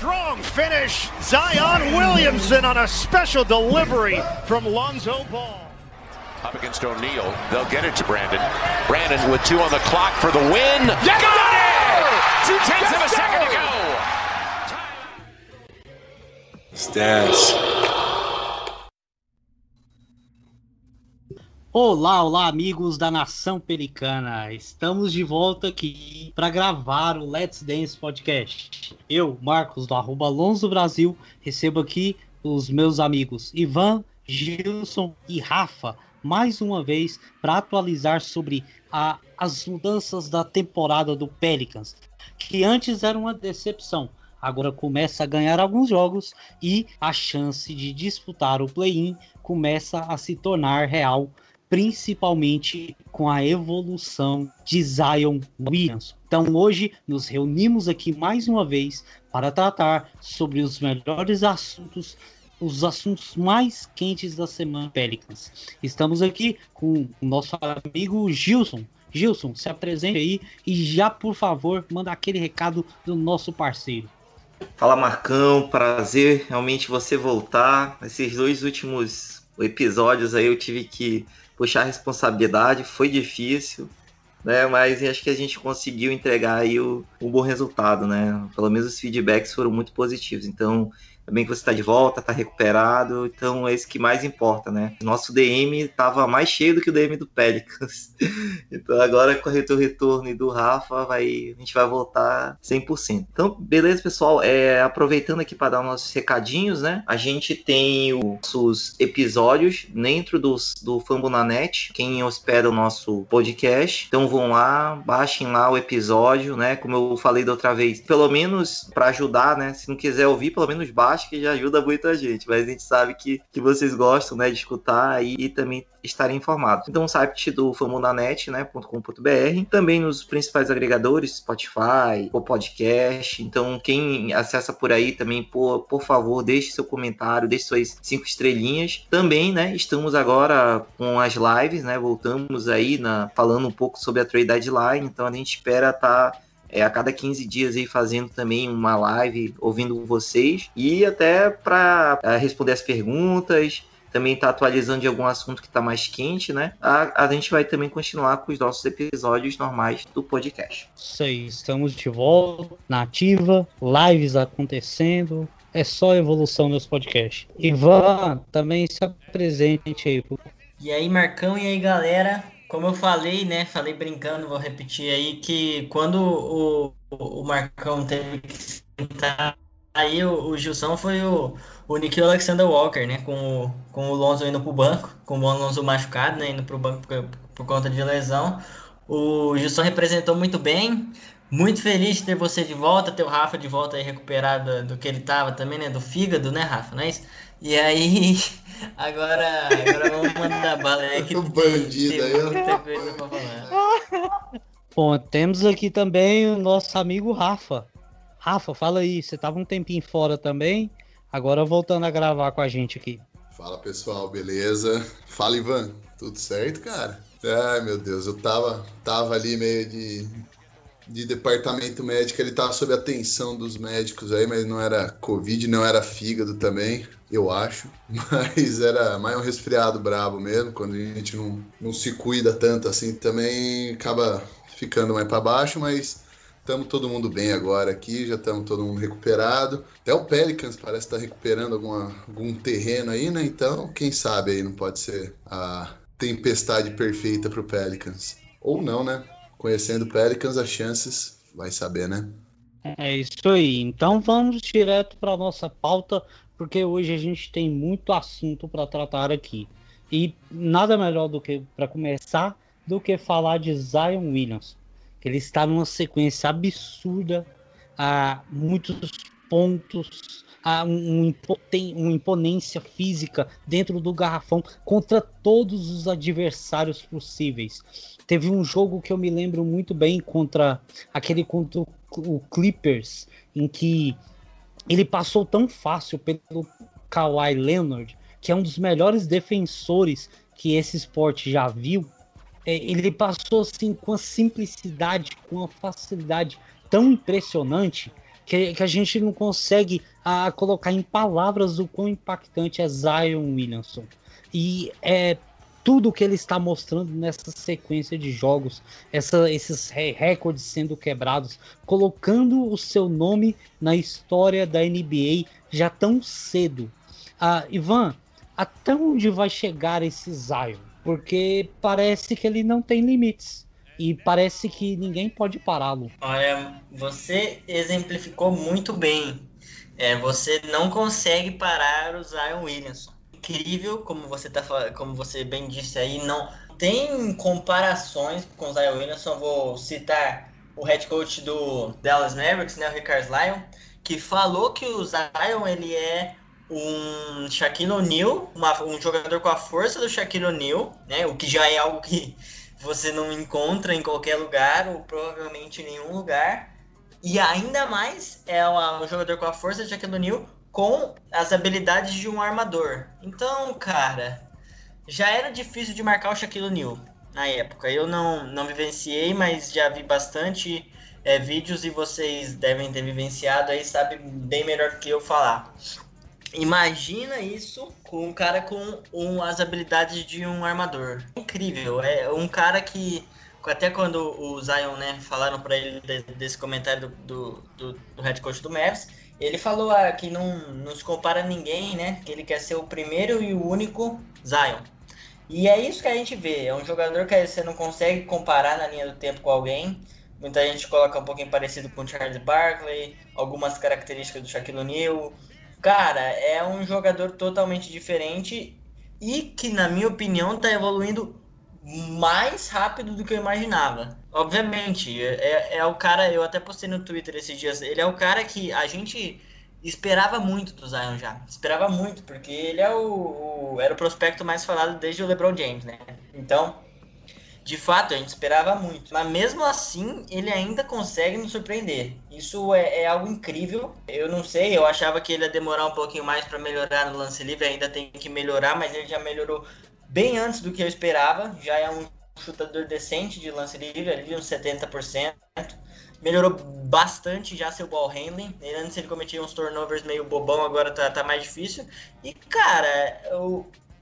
Strong finish. Zion Williamson on a special delivery from Lonzo Ball. Up against O'Neal. They'll get it to Brandon. Brandon with two on the clock for the win. Yes, Got it! Two tenths of a second to go. Stats. Olá, olá, amigos da Nação Pelicana. Estamos de volta aqui para gravar o Let's Dance Podcast. Eu, Marcos, do arroba Alonso Brasil, recebo aqui os meus amigos Ivan, Gilson e Rafa, mais uma vez, para atualizar sobre a, as mudanças da temporada do Pelicans, que antes era uma decepção. Agora começa a ganhar alguns jogos e a chance de disputar o play-in começa a se tornar real principalmente com a evolução de Zion Williams. Então hoje nos reunimos aqui mais uma vez para tratar sobre os melhores assuntos, os assuntos mais quentes da semana Pelicans. Estamos aqui com o nosso amigo Gilson. Gilson, se apresente aí e já por favor manda aquele recado do nosso parceiro. Fala Marcão, prazer realmente você voltar. Esses dois últimos episódios aí eu tive que puxar a responsabilidade, foi difícil, né? Mas acho que a gente conseguiu entregar aí o, um bom resultado, né? Pelo menos os feedbacks foram muito positivos. Então, também que você está de volta, está recuperado, então é isso que mais importa, né? Nosso DM estava mais cheio do que o DM do Pelicans. então agora com o retorno e do Rafa, vai, a gente vai voltar 100%. Então, beleza, pessoal? É, aproveitando aqui para dar nossos recadinhos, né? A gente tem os nossos episódios dentro dos, do Fambonanet, quem hospeda o nosso podcast. Então vão lá, baixem lá o episódio, né? Como eu falei da outra vez, pelo menos para ajudar, né? Se não quiser ouvir, pelo menos baixe que já ajuda muito a gente, mas a gente sabe que, que vocês gostam, né, de escutar e, e também estarem informados. Então, o site do famunanet, né, .com.br, também nos principais agregadores, Spotify, o podcast. Então, quem acessa por aí também, por, por favor, deixe seu comentário, deixe suas cinco estrelinhas. Também, né, estamos agora com as lives, né, voltamos aí na, falando um pouco sobre a trade deadline, então a gente espera estar tá é, a cada 15 dias aí fazendo também uma live, ouvindo vocês e até para é, responder as perguntas, também tá atualizando de algum assunto que está mais quente, né? A, a gente vai também continuar com os nossos episódios normais do podcast. Isso aí, estamos de volta na ativa, lives acontecendo, é só evolução nos podcasts. Ivan, também se apresente aí. E aí, Marcão, e aí, galera? Como eu falei, né? Falei brincando, vou repetir aí, que quando o, o Marcão teve que sentar, aí o, o Gilson foi o, o Nikhil Alexander Walker, né? Com o, com o Lonzo indo pro banco, com o Lonzo machucado, né? Indo pro banco por, por conta de lesão. O Gilson representou muito bem. Muito feliz de ter você de volta, ter o Rafa de volta aí recuperado do que ele tava também, né? Do fígado, né, Rafa? Não é isso? E aí, agora, agora vamos mandar bala aí. Que o bandido aí, ó. Bom, temos aqui também o nosso amigo Rafa. Rafa, fala aí, você tava um tempinho fora também, agora voltando a gravar com a gente aqui. Fala pessoal, beleza? Fala Ivan, tudo certo, cara? Ai meu Deus, eu tava, tava ali meio de de departamento médico, ele tava sob atenção dos médicos aí, mas não era Covid, não era fígado também, eu acho. Mas era mais um resfriado brabo mesmo, quando a gente não, não se cuida tanto assim, também acaba ficando mais para baixo, mas estamos todo mundo bem agora aqui, já estamos todo mundo recuperado. Até o Pelicans parece estar tá recuperando alguma, algum terreno aí, né? Então, quem sabe aí não pode ser a tempestade perfeita para o Pelicans. Ou não, né? Conhecendo Pelicans, as chances, vai saber, né? É isso aí. Então vamos direto para nossa pauta, porque hoje a gente tem muito assunto para tratar aqui. E nada melhor do que para começar do que falar de Zion Williams, que ele está numa sequência absurda, a muitos pontos, a um, impoten, uma imponência física dentro do garrafão contra todos os adversários possíveis. Teve um jogo que eu me lembro muito bem contra aquele contra o Clippers, em que ele passou tão fácil pelo Kawhi Leonard, que é um dos melhores defensores que esse esporte já viu. É, ele passou assim com a simplicidade, com a facilidade tão impressionante que, que a gente não consegue a, colocar em palavras o quão impactante é Zion Williamson. E é tudo que ele está mostrando nessa sequência de jogos, essa, esses recordes sendo quebrados, colocando o seu nome na história da NBA já tão cedo. Ah, Ivan, até onde vai chegar esse Zion? Porque parece que ele não tem limites. E parece que ninguém pode pará-lo. Olha, você exemplificou muito bem. É, você não consegue parar o Zion Williamson incrível, como você tá como você bem disse aí, não tem comparações com o Zion Williamson. Vou citar o head coach do Dallas Mavericks, né, o Rickard Lyon, que falou que o Zion ele é um Shaquille O'Neal, um jogador com a força do Shaquille O'Neal, né, o que já é algo que você não encontra em qualquer lugar ou provavelmente em nenhum lugar. E ainda mais é um jogador com a força do Shaquille O'Neal com as habilidades de um armador. Então, cara, já era difícil de marcar o Shaquille O'Neal na época. Eu não, não vivenciei, mas já vi bastante é, vídeos e vocês devem ter vivenciado aí, sabe bem melhor do que eu falar. Imagina isso com um cara com um, as habilidades de um armador. Incrível, é um cara que até quando o Zion, né, falaram para ele desse comentário do, do, do head coach do Mavs, ele falou ah, que não, não se compara a ninguém, né? Que ele quer ser o primeiro e o único Zion. E é isso que a gente vê. É um jogador que você não consegue comparar na linha do tempo com alguém. Muita gente coloca um pouquinho parecido com o Charles Barkley, algumas características do Shaquille O'Neal. Cara, é um jogador totalmente diferente e que, na minha opinião, está evoluindo mais rápido do que eu imaginava. Obviamente, é, é o cara, eu até postei no Twitter esses dias, ele é o cara que a gente esperava muito do Zion já. Esperava muito, porque ele é o, o, era o prospecto mais falado desde o LeBron James, né? Então, de fato, a gente esperava muito. Mas mesmo assim, ele ainda consegue nos surpreender. Isso é, é algo incrível. Eu não sei, eu achava que ele ia demorar um pouquinho mais para melhorar no lance livre, ainda tem que melhorar, mas ele já melhorou bem antes do que eu esperava. Já é um chutador decente de lance livre, ali uns 70%. Melhorou bastante já seu ball handling. Antes ele cometia uns turnovers meio bobão, agora tá, tá mais difícil. E, cara,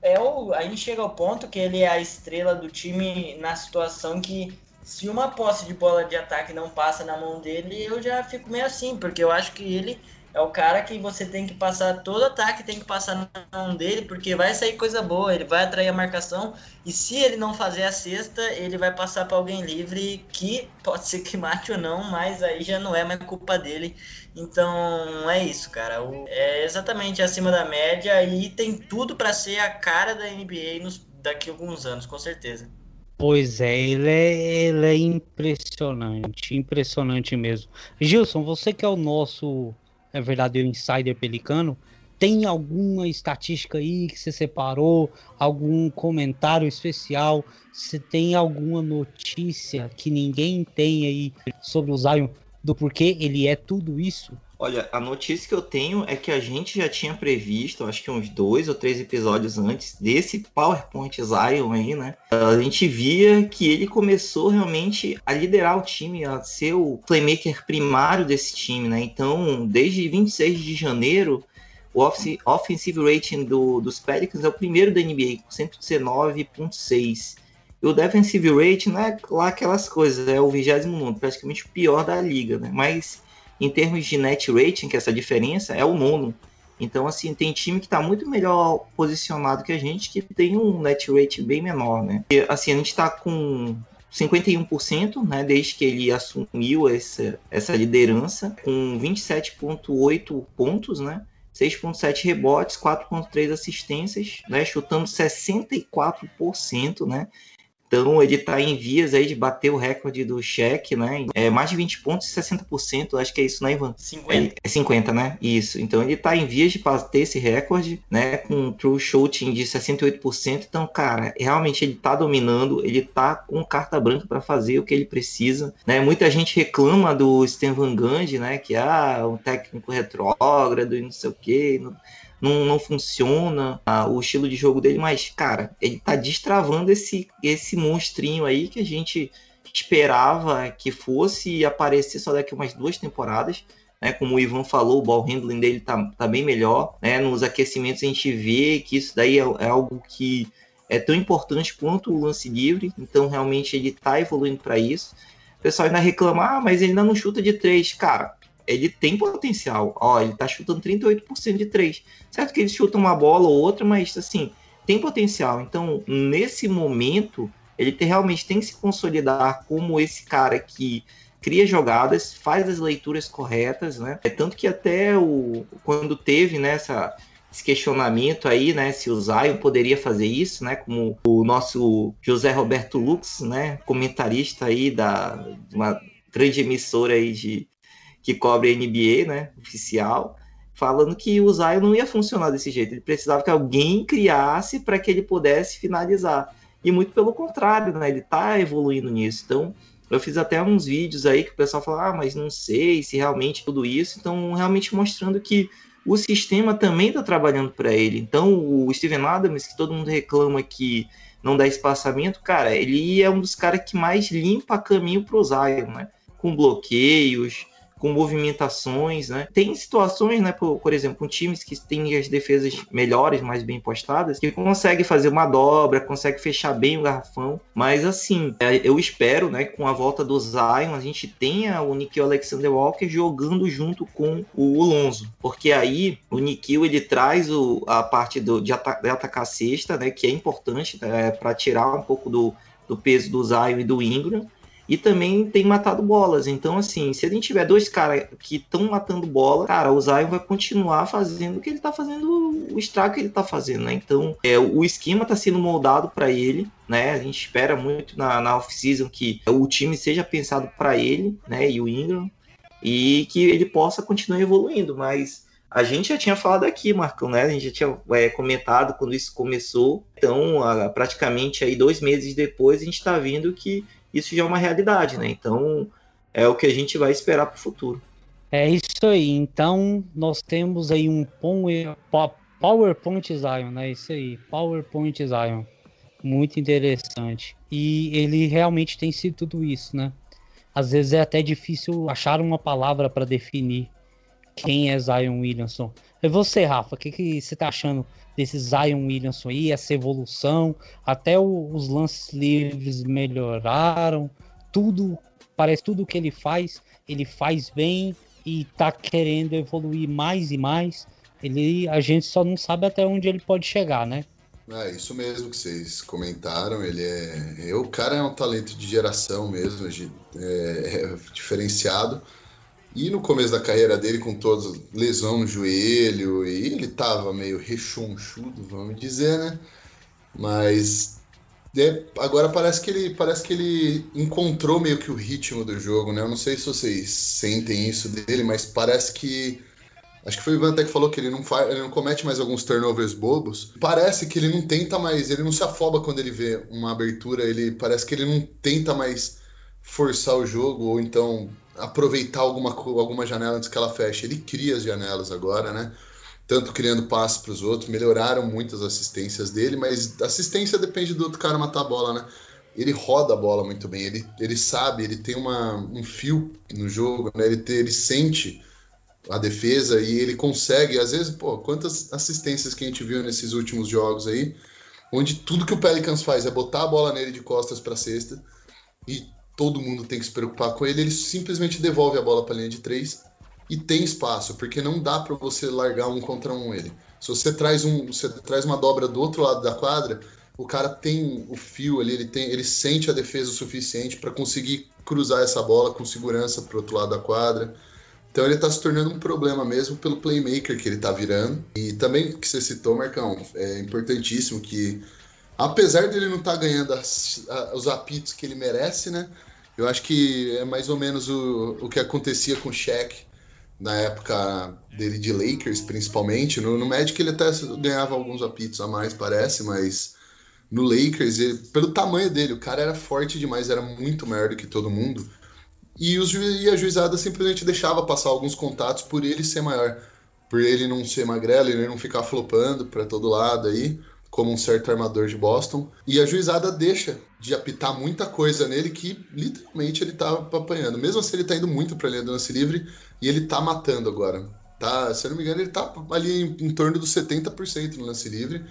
é o, a gente chega ao ponto que ele é a estrela do time na situação que se uma posse de bola de ataque não passa na mão dele, eu já fico meio assim, porque eu acho que ele é o cara que você tem que passar todo ataque, tem que passar na mão dele, porque vai sair coisa boa, ele vai atrair a marcação, e se ele não fazer a cesta, ele vai passar para alguém livre, que pode ser que mate ou não, mas aí já não é mais culpa dele. Então é isso, cara. É exatamente acima da média e tem tudo para ser a cara da NBA nos, daqui a alguns anos, com certeza. Pois é, ele é, ele é impressionante, impressionante mesmo. Gilson, você que é o nosso é verdadeiro insider pelicano, tem alguma estatística aí que você separou, algum comentário especial? Se tem alguma notícia que ninguém tem aí sobre o Zion, do porquê ele é tudo isso? Olha, a notícia que eu tenho é que a gente já tinha previsto, acho que uns dois ou três episódios antes desse PowerPoint Zion aí, né? A gente via que ele começou realmente a liderar o time, a ser o playmaker primário desse time, né? Então, desde 26 de janeiro, o offensive rating do, dos Pelicans é o primeiro da NBA, com 119.6. E o defensive rating não é lá aquelas coisas, é o 29, praticamente o pior da liga, né? Mas em termos de net rating, que é essa diferença, é o nono. Então, assim, tem time que está muito melhor posicionado que a gente, que tem um net rating bem menor, né? E, assim, a gente está com 51%, né, desde que ele assumiu essa, essa liderança, com 27,8 pontos, né? 6,7 rebotes, 4,3 assistências, né, chutando 64%, né? Então ele está em vias aí de bater o recorde do cheque, né? É mais de 20 pontos e 60%, acho que é isso, né, Ivan? 50. É, 50, né? Isso. Então ele está em vias de bater esse recorde, né? Com um true shooting de 68%. Então, cara, realmente ele está dominando, ele está com carta branca para fazer o que ele precisa, né? Muita gente reclama do Stan Van Gundy, né? Que ah, um técnico retrógrado e não sei o quê. Não não, não funciona ah, o estilo de jogo dele, mas, cara, ele tá destravando esse, esse monstrinho aí que a gente esperava que fosse aparecer só daqui umas duas temporadas. Né, como o Ivan falou, o ball handling dele tá, tá bem melhor. Né, nos aquecimentos a gente vê que isso daí é, é algo que é tão importante quanto o lance livre. Então, realmente, ele tá evoluindo para isso. O pessoal ainda reclama, ah, mas ele ainda não chuta de três. Cara, ele tem potencial. Ó, ele tá chutando 38% de três. Certo que ele chuta uma bola ou outra, mas assim, tem potencial. Então, nesse momento, ele realmente tem que se consolidar como esse cara que cria jogadas, faz as leituras corretas, né? É tanto que até o quando teve né, esse questionamento aí, né, se o Zion poderia fazer isso, né, como o nosso José Roberto Lux, né, comentarista aí da uma grande emissora aí de que cobre a NBA, né, oficial, falando que o Zion não ia funcionar desse jeito, ele precisava que alguém criasse para que ele pudesse finalizar. E muito pelo contrário, né? Ele tá evoluindo nisso. Então, eu fiz até uns vídeos aí que o pessoal fala, ah, mas não sei se realmente tudo isso. Então, realmente mostrando que o sistema também está trabalhando para ele. Então, o Steven Adams, que todo mundo reclama que não dá espaçamento, cara, ele é um dos caras que mais limpa caminho para o Zion, né? Com bloqueios, com movimentações, né? Tem situações, né, por, por exemplo, com times que têm as defesas melhores, mais bem postadas, que consegue fazer uma dobra, consegue fechar bem o garrafão, mas assim, é, eu espero, né, com a volta do Zion, a gente tenha o Nikhil Alexander Walker jogando junto com o Lonzo, porque aí o Nikhil ele traz o, a parte do, de, ata de atacar a cesta, né, que é importante né, para tirar um pouco do, do peso do Zion e do Ingram, e também tem matado bolas. Então, assim, se a gente tiver dois caras que estão matando bola, cara, o Zion vai continuar fazendo o que ele tá fazendo, o estrago que ele tá fazendo, né? Então, é, o esquema tá sendo moldado para ele, né? A gente espera muito na, na off-season que o time seja pensado para ele, né? E o Ingram, e que ele possa continuar evoluindo, mas. A gente já tinha falado aqui, Marcão, né? A gente já tinha é, comentado quando isso começou. Então, a, praticamente aí dois meses depois, a gente está vendo que isso já é uma realidade, né? Então é o que a gente vai esperar para o futuro. É isso aí. Então nós temos aí um PowerPoint Zion, né? Isso aí, PowerPoint Zion. Muito interessante. E ele realmente tem sido tudo isso, né? Às vezes é até difícil achar uma palavra para definir quem é Zion Williamson. E você, Rafa, o que, que você tá achando desse Zion Williamson aí, essa evolução? Até o, os lances livres melhoraram, tudo, parece tudo que ele faz, ele faz bem e tá querendo evoluir mais e mais. Ele, a gente só não sabe até onde ele pode chegar, né? É isso mesmo que vocês comentaram. Ele é, o cara é um talento de geração mesmo, é, é diferenciado. E no começo da carreira dele, com toda lesão no joelho, e ele tava meio rechonchudo, vamos dizer, né? Mas é, agora parece que ele parece que ele encontrou meio que o ritmo do jogo, né? Eu não sei se vocês sentem isso dele, mas parece que Acho que foi o Ivan até que falou que ele não, faz, ele não comete mais alguns turnovers bobos. Parece que ele não tenta mais, ele não se afoba quando ele vê uma abertura, ele parece que ele não tenta mais forçar o jogo ou então aproveitar alguma, alguma janela antes que ela feche. Ele cria as janelas agora, né? Tanto criando passes para os outros, melhoraram muito as assistências dele, mas assistência depende do outro cara matar a bola, né? Ele roda a bola muito bem, ele, ele sabe, ele tem uma, um fio no jogo, né? Ele, ele sente a defesa e ele consegue, às vezes, pô, quantas assistências que a gente viu nesses últimos jogos aí, onde tudo que o Pelicans faz é botar a bola nele de costas para cesta e todo mundo tem que se preocupar com ele, ele simplesmente devolve a bola para a linha de três e tem espaço, porque não dá para você largar um contra um ele. Se você traz um, você traz uma dobra do outro lado da quadra, o cara tem o fio ali, ele tem, ele sente a defesa o suficiente para conseguir cruzar essa bola com segurança para outro lado da quadra. Então ele está se tornando um problema mesmo pelo playmaker que ele está virando. E também que você citou, Marcão, é importantíssimo que apesar dele não estar tá ganhando as, a, os apitos que ele merece, né? Eu acho que é mais ou menos o, o que acontecia com o Shaq na época dele de Lakers, principalmente. No, no Magic ele até ganhava alguns apitos a mais, parece, mas no Lakers, ele, pelo tamanho dele, o cara era forte demais, era muito maior do que todo mundo. E, os, e a juizada simplesmente deixava passar alguns contatos por ele ser maior. Por ele não ser magrelo, ele não ficar flopando para todo lado aí. Como um certo armador de Boston. E a juizada deixa de apitar muita coisa nele que literalmente ele tá apanhando. Mesmo assim, ele tá indo muito pra linha do lance livre e ele tá matando agora. Tá, se eu não me engano, ele tá ali em, em torno dos 70% no lance livre,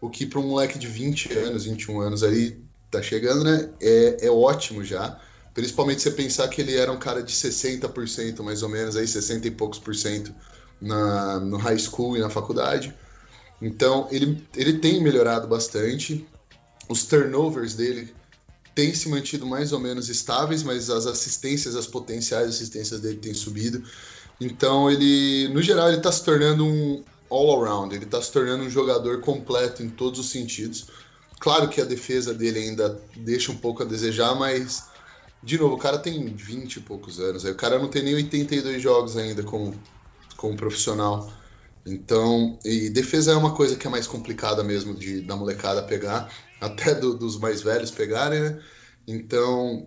o que para um moleque de 20 anos, 21 anos aí, tá chegando, né? É, é ótimo já. Principalmente se você pensar que ele era um cara de 60% mais ou menos, aí 60 e poucos por cento na, no high school e na faculdade. Então ele, ele tem melhorado bastante. Os turnovers dele têm se mantido mais ou menos estáveis, mas as assistências, as potenciais assistências dele têm subido. Então ele, no geral, ele está se tornando um all-around. Ele está se tornando um jogador completo em todos os sentidos. Claro que a defesa dele ainda deixa um pouco a desejar, mas de novo, o cara tem 20 e poucos anos. Aí o cara não tem nem 82 jogos ainda como, como profissional. Então, e defesa é uma coisa que é mais complicada mesmo de da molecada pegar, até do, dos mais velhos pegarem, né? Então,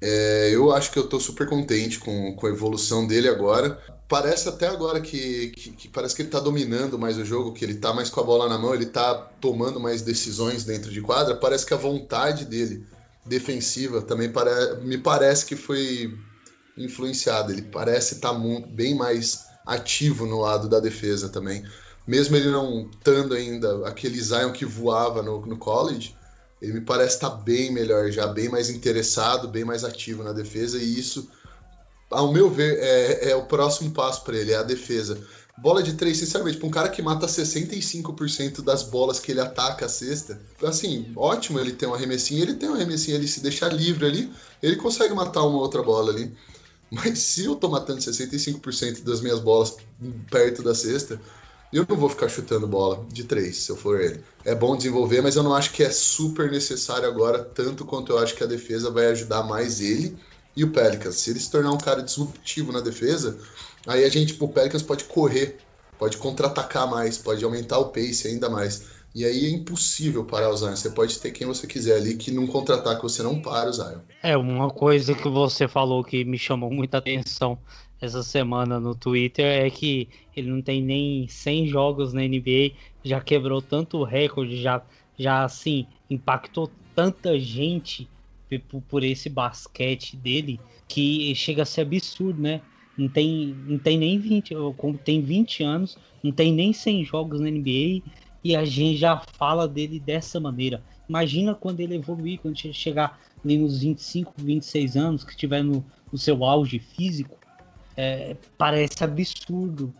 é, eu acho que eu tô super contente com, com a evolução dele agora. Parece até agora que, que, que, parece que ele tá dominando mais o jogo, que ele tá mais com a bola na mão, ele tá tomando mais decisões dentro de quadra. Parece que a vontade dele defensiva também pare, me parece que foi influenciada. Ele parece estar tá bem mais ativo no lado da defesa também. Mesmo ele não estando ainda aquele Zion que voava no, no college, ele me parece estar tá bem melhor já, bem mais interessado, bem mais ativo na defesa, e isso, ao meu ver, é, é o próximo passo para ele, é a defesa. Bola de três, sinceramente, para um cara que mata 65% das bolas que ele ataca a cesta, assim, ótimo ele tem um arremessinho, ele tem um arremessinho, ele se deixar livre ali, ele consegue matar uma outra bola ali. Mas se eu tô matando 65% das minhas bolas perto da cesta, eu não vou ficar chutando bola de três, se eu for ele. É bom desenvolver, mas eu não acho que é super necessário agora, tanto quanto eu acho que a defesa vai ajudar mais ele e o Pelicans. Se ele se tornar um cara disruptivo na defesa, aí a gente, tipo, o Pelicans pode correr, pode contra-atacar mais, pode aumentar o pace ainda mais. E aí é impossível parar o Zion. Você pode ter quem você quiser ali, que num contra-ataque você não para o Zion. É, uma coisa que você falou que me chamou muita atenção essa semana no Twitter é que ele não tem nem 100 jogos na NBA, já quebrou tanto recorde, já, já assim, impactou tanta gente por, esse basquete dele que chega a ser absurdo, né? Não tem, não tem nem 20, tem 20 anos, não tem nem 100 jogos na NBA e a gente já fala dele dessa maneira. Imagina quando ele evoluir, quando ele chegar ali nos 25, 26 anos, que estiver no, no, seu auge físico, é, parece absurdo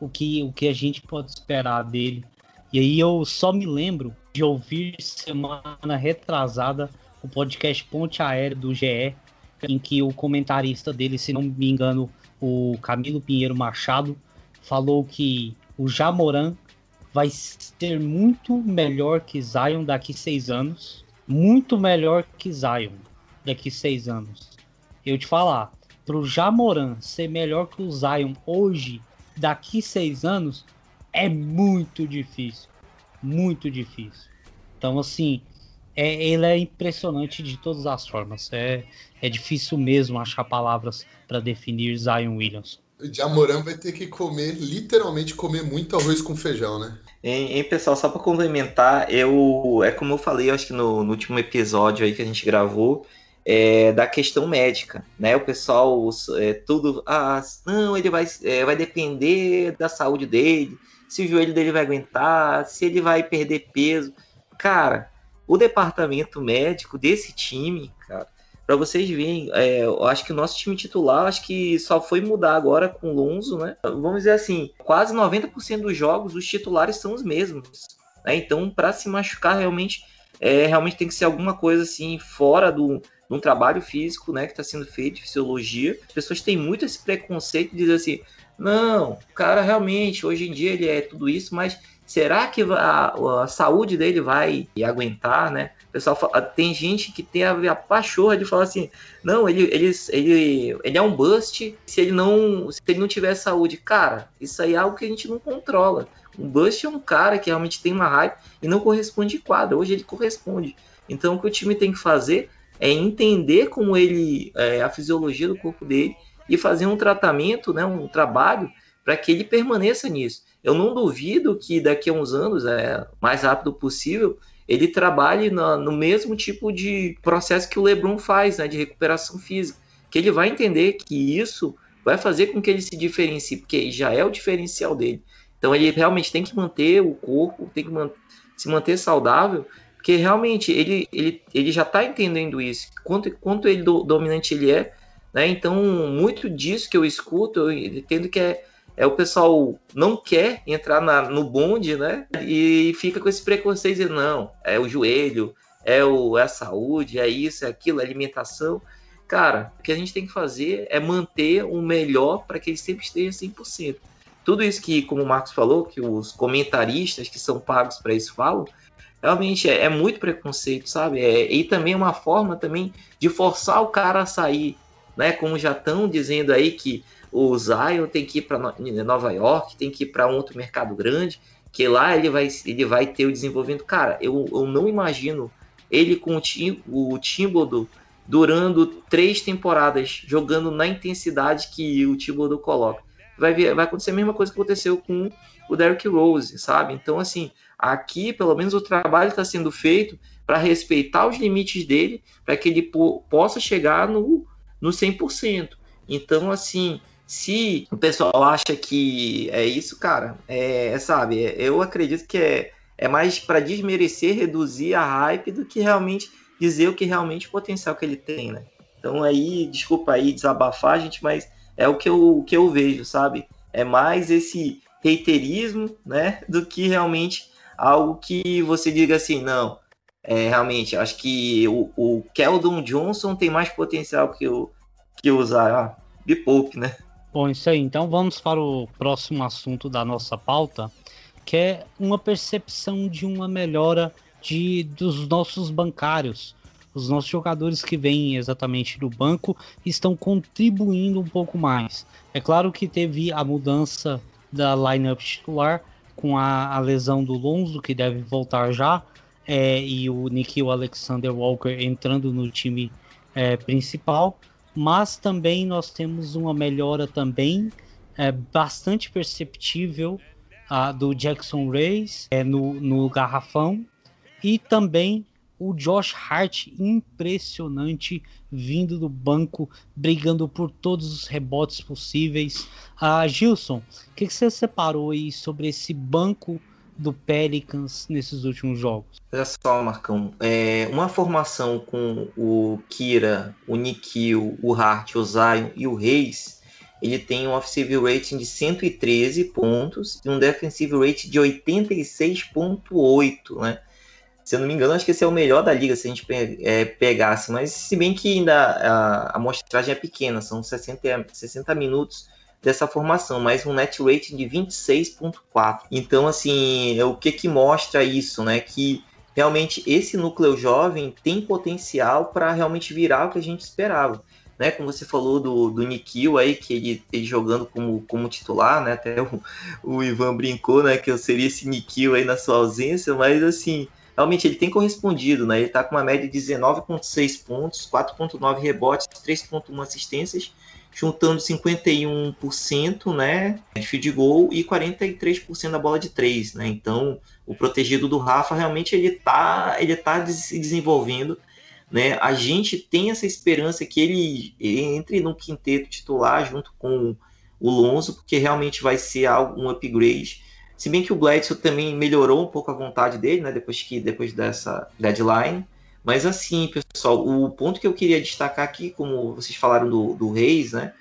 o que, o que a gente pode esperar dele. E aí eu só me lembro de ouvir semana retrasada o podcast Ponte Aérea do GE, em que o comentarista dele, se não me engano, o Camilo Pinheiro Machado, falou que o Jamoran vai ser muito melhor que Zion daqui seis anos. Muito melhor que Zion daqui seis anos. Eu te falar, pro Jamoran ser melhor que o Zion hoje, daqui seis anos, é muito difícil. Muito difícil. Então, assim, é, ele é impressionante de todas as formas. É, é difícil mesmo achar palavras para definir Zion Williamson. O Jamoran vai ter que comer, literalmente comer muito arroz com feijão, né? Em, pessoal, só para complementar, eu é como eu falei, acho que no, no, último episódio aí que a gente gravou, é, da questão médica, né? O pessoal é, tudo, ah, não, ele vai, é, vai depender da saúde dele, se o joelho dele vai aguentar, se ele vai perder peso. Cara, o departamento médico desse time, para vocês verem, é, eu acho que o nosso time titular, acho que só foi mudar agora com o Lonzo, né? Vamos dizer assim, quase 90% dos jogos, os titulares são os mesmos. Né? Então, para se machucar, realmente, é, realmente tem que ser alguma coisa assim, fora do, um trabalho físico, né, que está sendo feito, de fisiologia. As pessoas têm muito esse preconceito de dizer assim, não, cara realmente, hoje em dia ele é tudo isso, mas será que a, a saúde dele vai aguentar, né? Pessoal fala, tem gente que tem a, a pachorra de falar assim, não, ele, ele, ele, ele é um bust se ele não se ele não tiver saúde. Cara, isso aí é algo que a gente não controla. Um bust é um cara que realmente tem uma raiva e não corresponde de quadra. Hoje ele corresponde. Então o que o time tem que fazer é entender como ele, é, a fisiologia do corpo dele e fazer um tratamento, né, um trabalho para que ele permaneça nisso. eu não duvido que daqui a uns anos, é mais rápido possível, ele trabalhe no, mesmo tipo de processo que o LeBron faz, né, de recuperação física, que ele vai entender que isso vai fazer com que ele se diferencie, porque já é o diferencial dele. Então ele realmente tem que manter o corpo, tem que man se manter saudável, porque realmente ele, ele, ele já está entendendo isso, quanto, quanto ele do, dominante ele é, né? Então, muito disso que eu escuto, eu entendo que é, é o pessoal não quer entrar na, no bonde, né? E fica com esse preconceito de não, é o joelho, é, o, é a saúde, é isso, é aquilo, é alimentação. Cara, o que a gente tem que fazer é manter o melhor para que ele sempre esteja 100%. Tudo isso que, como o Marcos falou, que os comentaristas que são pagos para isso falam, realmente é, é, muito preconceito, sabe? É, e também é uma forma também de forçar o cara a sair, né? Como já estão dizendo aí que o Zion tem que ir para Nova York, tem que ir para um outro mercado grande, que lá ele vai, ele vai ter o desenvolvimento. Cara, eu, eu não imagino ele com o, Tim, o Timbodo durando três temporadas, jogando na intensidade que o Timbodo coloca. Vai, ver, vai acontecer a mesma coisa que aconteceu com o Derrick Rose, sabe? Então, assim, aqui, pelo menos, o trabalho está sendo feito para respeitar os limites dele, para que ele possa chegar no, no 100%. Então, assim, se o pessoal acha que é isso, cara, é, sabe, eu acredito que é, é mais para desmerecer, reduzir a hype do que realmente dizer o que realmente o potencial que ele tem, né? Então aí, desculpa aí desabafar, gente, mas é o que eu, o que eu vejo, sabe? É mais esse reiterismo, né, do que realmente algo que você diga assim, não, é, realmente, acho que o, o Keldon Johnson tem mais potencial que o, que o Zara. Me poupe, né? Bom, isso aí. Então vamos para o próximo assunto da nossa pauta, que é uma percepção de uma melhora de, dos nossos bancários. Os nossos jogadores que vêm exatamente do banco estão contribuindo um pouco mais. É claro que teve a mudança da lineup titular com a, a lesão do Lonzo, que deve voltar já, é, e o Nikhil Alexander Walker entrando no time é, principal, mas também nós temos uma melhora também é, bastante perceptível a, do Jackson Reis é, no, no garrafão e também o Josh Hart impressionante vindo do banco, brigando por todos os rebotes possíveis. Ah, Gilson, o que, que, você separou aí sobre esse banco do Pelicans nesses últimos jogos? Olha só, Marcão, é, uma formação com o Kira, o Nikhil, o Hart, o Zion e o Reis, ele tem um offensive rating de 113 pontos e um defensive rating de 86.8, né? Se eu não me engano, acho que esse é o melhor da liga se a gente é, pegasse, mas se bem que ainda a amostragem é pequena, são 60, 60 minutos dessa formação, mas um net rating de 26.4. Então, assim, é o que que mostra isso, né? Que realmente esse núcleo jovem tem potencial para realmente virar o que a gente esperava. Né, como você falou do, do Nikhil aí, que ele, ele jogando como, como titular, né? Até o, o Ivan brincou, né? Que eu seria esse Nikhil aí na sua ausência, mas assim, realmente ele tem correspondido, né? Ele tá com uma média de 19,6 pontos, 4,9 rebotes, 3,1 assistências juntando 51% né, de field goal e 43% da bola de três, né? Então, o protegido do Rafa realmente ele tá, ele tá se desenvolvendo, né? A gente tem essa esperança que ele entre no quinteto titular junto com o Lonzo, porque realmente vai ser algo um upgrade. Se bem que o Bledsoe também melhorou um pouco a vontade dele, né, depois que depois dessa deadline, mas assim, pessoal, o ponto que eu queria destacar aqui, como vocês falaram do, do Reis, né?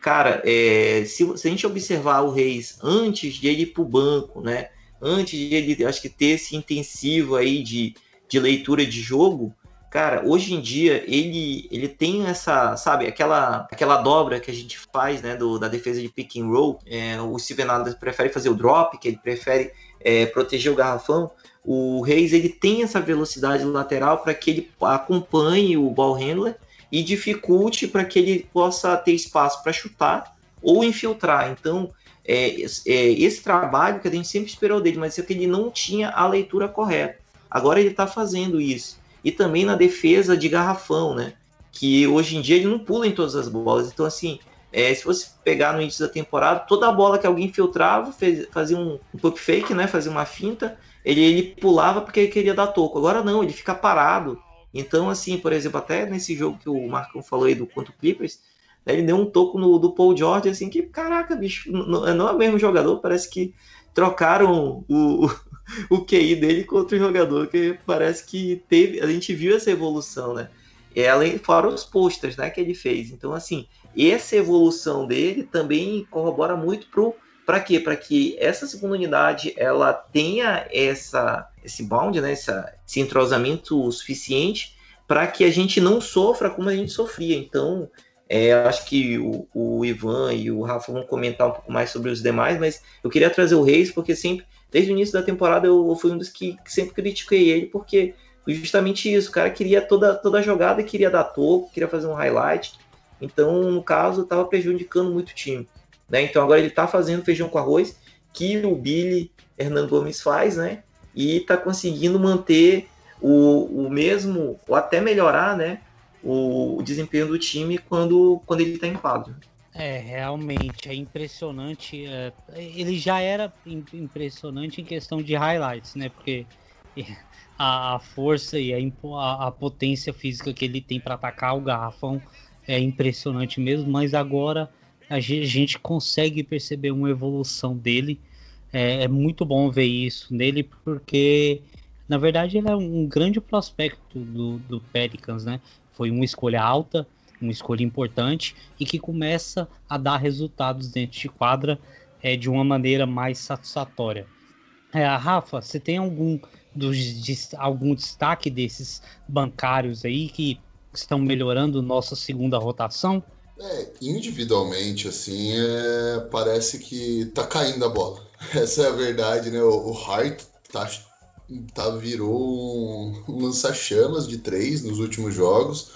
Cara, é, se, se, a gente observar o Reis antes de ele ir para o banco, né? Antes de ele, acho que ter esse intensivo aí de, de leitura de jogo, cara, hoje em dia ele, ele tem essa, sabe, aquela, aquela dobra que a gente faz, né, do, da defesa de pick and roll. É, o Steven Adams prefere fazer o drop, que ele prefere é, proteger o garrafão o Reis ele tem essa velocidade lateral para que ele acompanhe o ball handler e dificulte para que ele possa ter espaço para chutar ou infiltrar. Então, é, é, esse trabalho que a gente sempre esperou dele, mas é que ele não tinha a leitura correta. Agora ele está fazendo isso. E também na defesa de garrafão, né? Que hoje em dia ele não pula em todas as bolas. Então, assim, É, se você pegar no início da temporada, toda a bola que alguém filtrava, fez, fazia um, um pump fake, né? Fazia uma finta, ele, ele pulava porque ele queria dar toco. Agora não, ele fica parado. Então, assim, por exemplo, até nesse jogo que o Marcão falou aí do contra o Clippers, né, ele deu um toco no do Paul George, assim, que, caraca, bicho, não, não é o mesmo jogador, parece que trocaram o, o QI dele com outro jogador, que parece que teve, a gente viu essa evolução, né? E além, fora os posters, né, que ele fez. Então, assim, essa evolução dele também corrobora muito pro para quê? Para que essa segunda unidade ela tenha essa esse bound, né, essa, esse entrosamento suficiente para que a gente não sofra como a gente sofria. Então, é, acho que o, o, Ivan e o Rafa vão comentar um pouco mais sobre os demais, mas eu queria trazer o Reis porque sempre, desde o início da temporada, eu fui um dos que, que sempre critiquei ele, porque justamente isso, o cara queria toda, toda a jogada, queria dar toco, queria fazer um highlight, então, no caso, estava prejudicando muito o time. Né? Então agora ele está fazendo feijão com arroz, que o Billy Hernan Gomes faz, né? E está conseguindo manter o, o mesmo, ou até melhorar, né? O, o desempenho do time quando, quando ele está em quadro. É, realmente, é impressionante. É, ele já era impressionante em questão de highlights, né? Porque a, a força e a, a, potência física que ele tem para atacar o garrafão é impressionante mesmo, mas agora a gente consegue perceber uma evolução dele. É, é, muito bom ver isso nele, porque na verdade ele é um grande prospecto do, do Pelicans, né? Foi uma escolha alta, uma escolha importante e que começa a dar resultados dentro de quadra é, de uma maneira mais satisfatória. É, Rafa, você tem algum, dos, de, algum destaque desses bancários aí que estão melhorando nossa segunda rotação? É, individualmente, assim, é, parece que tá caindo a bola. Essa é a verdade, né? O, Hart tá, tá, virou um lança-chamas de três nos últimos jogos.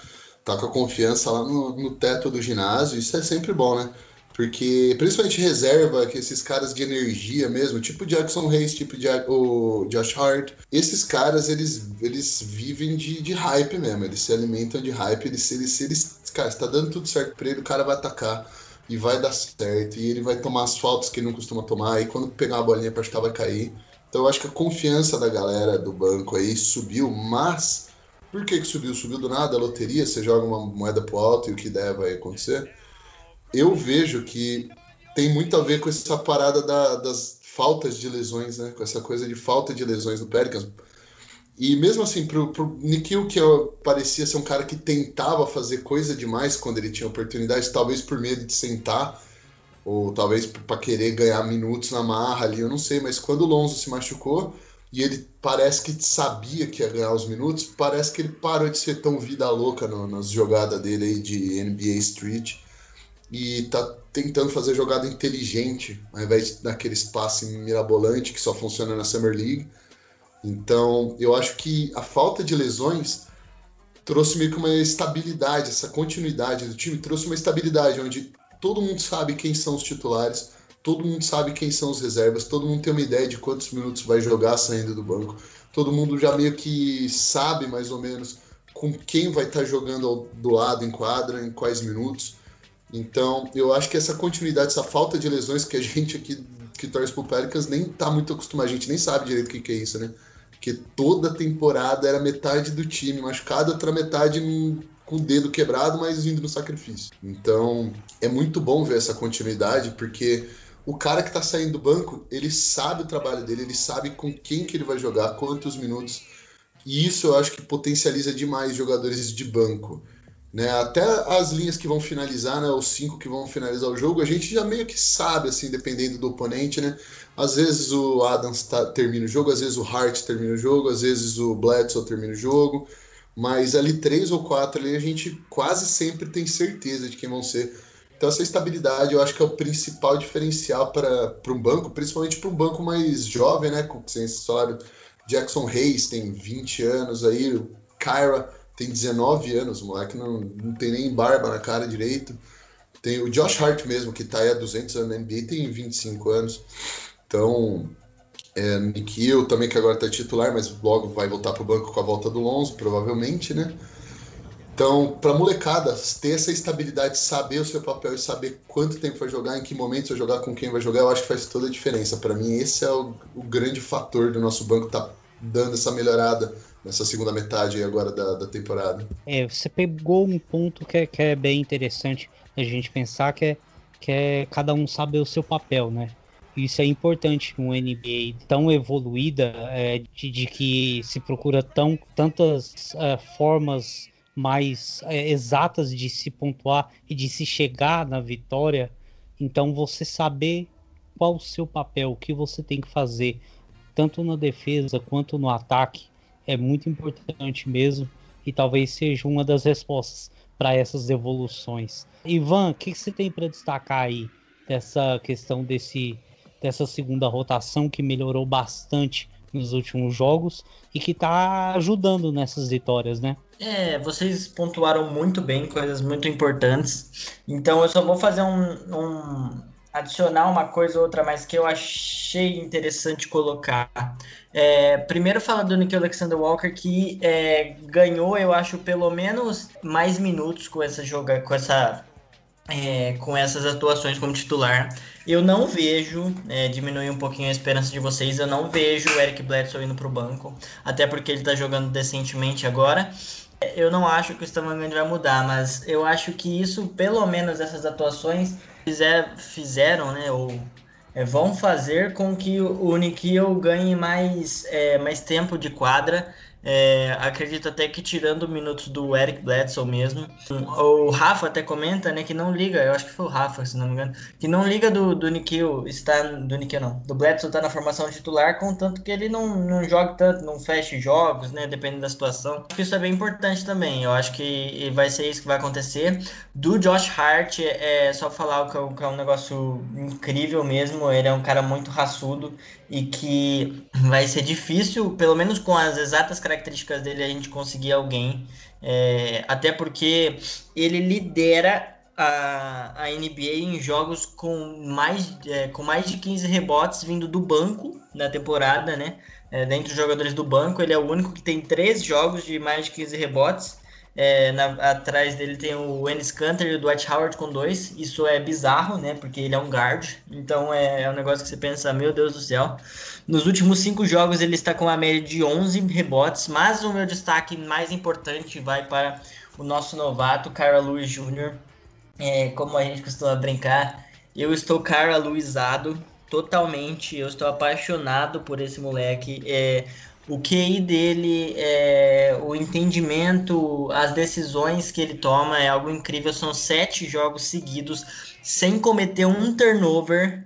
Tá com a confiança lá no, no teto do ginásio. Isso é sempre bom, né? Porque, principalmente reserva, que esses caras de energia mesmo, tipo Jackson Hayes, tipo o Josh Hart, esses caras, eles, eles vivem de, de hype mesmo, eles se alimentam de hype, eles, eles, eles cara, está dando tudo certo pra ele, o cara vai atacar e vai dar certo, e ele vai tomar as faltas que ele não costuma tomar, e quando pegar a bolinha pra chutar vai cair. Então eu acho que a confiança da galera do banco aí subiu, mas por que que subiu? Subiu do nada, a loteria, você joga uma moeda pro alto e o que der vai acontecer eu vejo que tem muito a ver com essa parada da, das faltas de lesões, né? Com essa coisa de falta de lesões do Pelicans. E mesmo assim, pro, pro Nikhil, que parecia ser um cara que tentava fazer coisa demais quando ele tinha oportunidade, talvez por medo de sentar, ou talvez para querer ganhar minutos na marra ali, eu não sei, mas quando o Lonzo se machucou e ele parece que sabia que ia ganhar os minutos, parece que ele parou de ser tão vida louca no, nas jogadas dele aí de NBA Street e tá tentando fazer jogada inteligente, ao invés daquele espaço mirabolante que só funciona na Summer League. Então, eu acho que a falta de lesões trouxe meio que uma estabilidade, essa continuidade do time trouxe uma estabilidade onde todo mundo sabe quem são os titulares, todo mundo sabe quem são os reservas, todo mundo tem uma ideia de quantos minutos vai jogar saindo do banco, todo mundo já meio que sabe mais ou menos com quem vai estar tá jogando do lado em quadra, em quais minutos. Então, eu acho que essa continuidade, essa falta de lesões que a gente aqui que torce pro Pelicans nem tá muito acostumado, a gente nem sabe direito o que, que é isso, né? Porque toda temporada era metade do time machucado, outra metade com o dedo quebrado, mas indo no sacrifício. Então, é muito bom ver essa continuidade, porque o cara que tá saindo do banco, ele sabe o trabalho dele, ele sabe com quem que ele vai jogar, quantos minutos. E isso eu acho que potencializa demais jogadores de banco. Né? Até as linhas que vão finalizar, né? os cinco que vão finalizar o jogo, a gente já meio que sabe, assim, dependendo do oponente, né? Às vezes o Adams tá, termina o jogo, às vezes o Hart termina o jogo, às vezes o Bledsoe termina o jogo, mas ali três ou quatro ali a gente quase sempre tem certeza de quem vão ser. Então essa estabilidade eu acho que é o principal diferencial para um banco, principalmente para um banco mais jovem, né? Com esse história. Jackson Hayes tem 20 anos aí, o Kyra tem 19 anos, o moleque não, não tem nem barba na cara direito. Tem o Josh Hart mesmo, que está aí há 200 anos na NBA, tem 25 anos. Então, é, também, que agora está titular, mas logo vai voltar para o banco com a volta do Lonzo, provavelmente, né? Então, para molecada ter essa estabilidade, saber o seu papel e saber quanto tempo vai jogar, em que momento vai jogar, com quem vai jogar, eu acho que faz toda a diferença. Para mim, esse é o, o, grande fator do nosso banco tá dando essa melhorada nessa segunda metade agora da, da temporada. É, você pegou um ponto que é, que é bem interessante a gente pensar que é, que é cada um saber o seu papel, né? Isso é importante numa NBA tão evoluída, é, de, de, que se procura tão, tantas é, formas mais é, exatas de se pontuar e de se chegar na vitória. Então, você saber qual o seu papel, o que você tem que fazer, tanto na defesa quanto no ataque, é muito importante mesmo e talvez seja uma das respostas para essas evoluções. Ivan, o que, que você tem para destacar aí dessa questão desse dessa segunda rotação que melhorou bastante nos últimos jogos e que está ajudando nessas vitórias, né? É, vocês pontuaram muito bem, coisas muito importantes. Então eu só vou fazer um, um adicionar uma coisa ou outra mais que eu achei interessante colocar. É, primeiro falar do Nick Alexander Walker que é, ganhou, eu acho, pelo menos mais minutos com essa joga, com essa é, com essas atuações como titular. Eu não vejo, é, diminuir um pouquinho a esperança de vocês, eu não vejo o Eric Bledsoe indo para o banco, até porque ele está jogando decentemente agora. Eu não acho que o Stavanger vai mudar, mas eu acho que isso, pelo menos essas atuações, fizer, fizeram, né, ou é, vão fazer com que o Nikhil ganhe mais, é, mais tempo de quadra é, acredito até que tirando minutos do Eric Bledsoe mesmo. O Rafa até comenta, né, que não liga, eu acho que foi o Rafa, se não me engano, que não liga do, do Nikhil está do Nikhil não, do Bledsoe estar tá na formação titular, contanto que ele não, não joga tanto, não feche jogos, né, dependendo da situação. Isso é bem importante também. Eu acho que vai ser isso que vai acontecer. Do Josh Hart, é só falar é, que é um negócio incrível mesmo. Ele é um cara muito raçudo e que vai ser difícil, pelo menos com as exatas características dele, a gente conseguir alguém. É, até porque ele lidera a, a NBA em jogos com mais, é, com mais de 15 rebotes vindo do banco na temporada, né? É, dentre os jogadores do banco, ele é o único que tem três jogos de mais de 15 rebotes. É, na, atrás dele tem o Ennis Canter e o Dwight Howard com dois. Isso é bizarro, né? Porque ele é um guard. Então é, é, um negócio que você pensa, meu Deus do céu. Nos últimos cinco jogos ele está com a média de 11 rebotes. Mas o meu destaque mais importante vai para o nosso novato, Cara Lewis Jr. É, como a gente costuma brincar, eu estou Cara Luizado totalmente. Eu estou apaixonado por esse moleque. É, o QI dele, é, o entendimento, as decisões que ele toma é algo incrível. São sete jogos seguidos sem cometer um turnover.